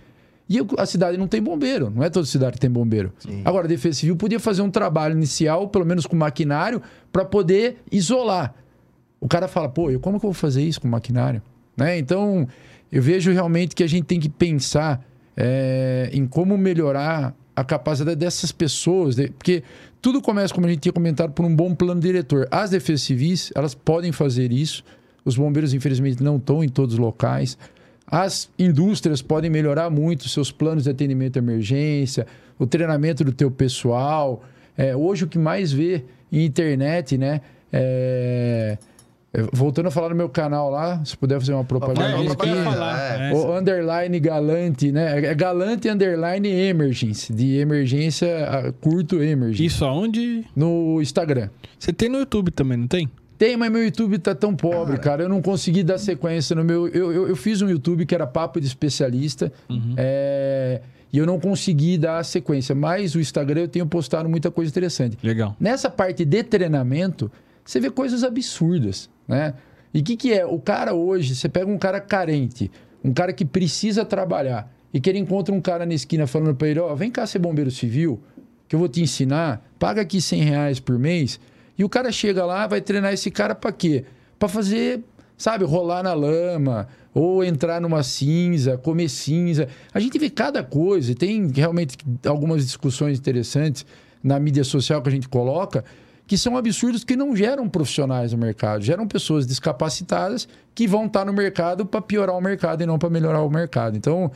E a cidade não tem bombeiro, não é toda cidade que tem bombeiro. Sim. Agora, a Defesa Civil podia fazer um trabalho inicial, pelo menos com maquinário, para poder isolar. O cara fala, pô, eu, como que eu vou fazer isso com maquinário? Né? Então, eu vejo realmente que a gente tem que pensar é, em como melhorar a capacidade dessas pessoas, porque tudo começa, como a gente tinha comentado, por um bom plano diretor. As defesas civis, elas podem fazer isso, os bombeiros, infelizmente, não estão em todos os locais. As indústrias podem melhorar muito seus planos de atendimento à emergência, o treinamento do teu pessoal. É, hoje o que mais vê em internet, né? É... Voltando a falar no meu canal lá, se puder fazer uma propaganda é, aqui. Falar, é. O underline galante, né? É galante underline emergency, de emergência a curto emergency. Isso aonde? No Instagram. Você tem no YouTube também, não tem? Tem, mas meu YouTube tá tão pobre, cara. Eu não consegui dar sequência no meu. Eu, eu, eu fiz um YouTube que era papo de especialista. Uhum. É... E eu não consegui dar sequência. Mas o Instagram eu tenho postado muita coisa interessante. Legal. Nessa parte de treinamento, você vê coisas absurdas, né? E o que, que é? O cara hoje, você pega um cara carente, um cara que precisa trabalhar, e que ele encontra um cara na esquina falando para ele: Ó, oh, vem cá ser bombeiro civil, que eu vou te ensinar, paga aqui 100 reais por mês e o cara chega lá, vai treinar esse cara para quê? Para fazer, sabe, rolar na lama, ou entrar numa cinza, comer cinza. A gente vê cada coisa, e tem realmente algumas discussões interessantes na mídia social que a gente coloca, que são absurdos que não geram profissionais no mercado, geram pessoas descapacitadas que vão estar no mercado para piorar o mercado e não para melhorar o mercado. Então,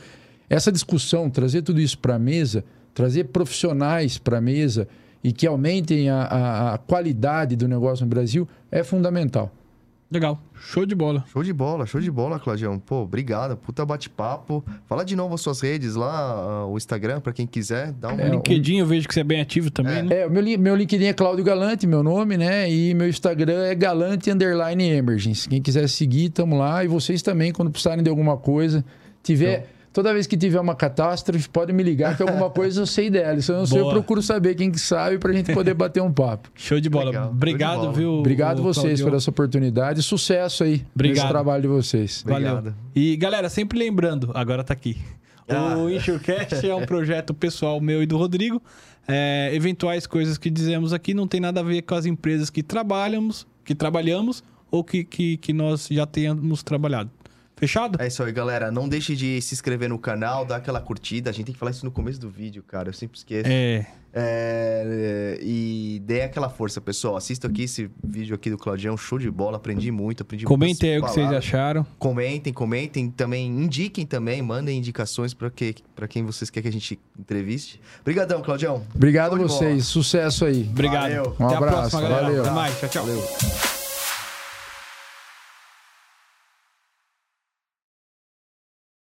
essa discussão, trazer tudo isso para a mesa, trazer profissionais para a mesa, e que aumentem a, a, a qualidade do negócio no Brasil é fundamental. Legal. Show de bola. Show de bola, show de bola, Claudião. Pô, obrigado. Puta bate-papo. Fala de novo as suas redes lá, o Instagram, para quem quiser. Dá um... É, LinkedIn, eu vejo que você é bem ativo também, é. né? É, o meu, meu LinkedIn é Cláudio Galante, meu nome, né? E meu Instagram é Galante Underline Emergence. Quem quiser seguir, tamo lá. E vocês também, quando precisarem de alguma coisa, tiver... Então Toda vez que tiver uma catástrofe, pode me ligar que alguma coisa eu sei dela. Se eu não sei, eu procuro saber quem que sabe pra gente poder bater um papo. Show de bola. Legal. Obrigado, de bola. viu? Obrigado vocês Claudio. por essa oportunidade. Sucesso aí Obrigado. nesse trabalho de vocês. Obrigado. Valeu. E galera, sempre lembrando, agora tá aqui. Ah. O Insurecast é um projeto pessoal meu e do Rodrigo. É, eventuais coisas que dizemos aqui não tem nada a ver com as empresas que trabalhamos, que trabalhamos ou que, que, que nós já tenhamos trabalhado. Fechado? É isso aí, galera. Não deixe de se inscrever no canal, dar aquela curtida. A gente tem que falar isso no começo do vídeo, cara. Eu sempre esqueço. É. é e dê aquela força, pessoal. Assista aqui esse vídeo aqui do Claudião, show de bola. Aprendi muito, aprendi Comentem aí o que vocês acharam. Comentem, comentem. Também indiquem também, mandem indicações para que, pra quem vocês querem que a gente entreviste. Obrigadão, Claudião. Obrigado a vocês. Sucesso aí. Obrigado. Valeu. Um Até abraço. a próxima, galera. Valeu. Até mais. Tchau, tchau. Valeu.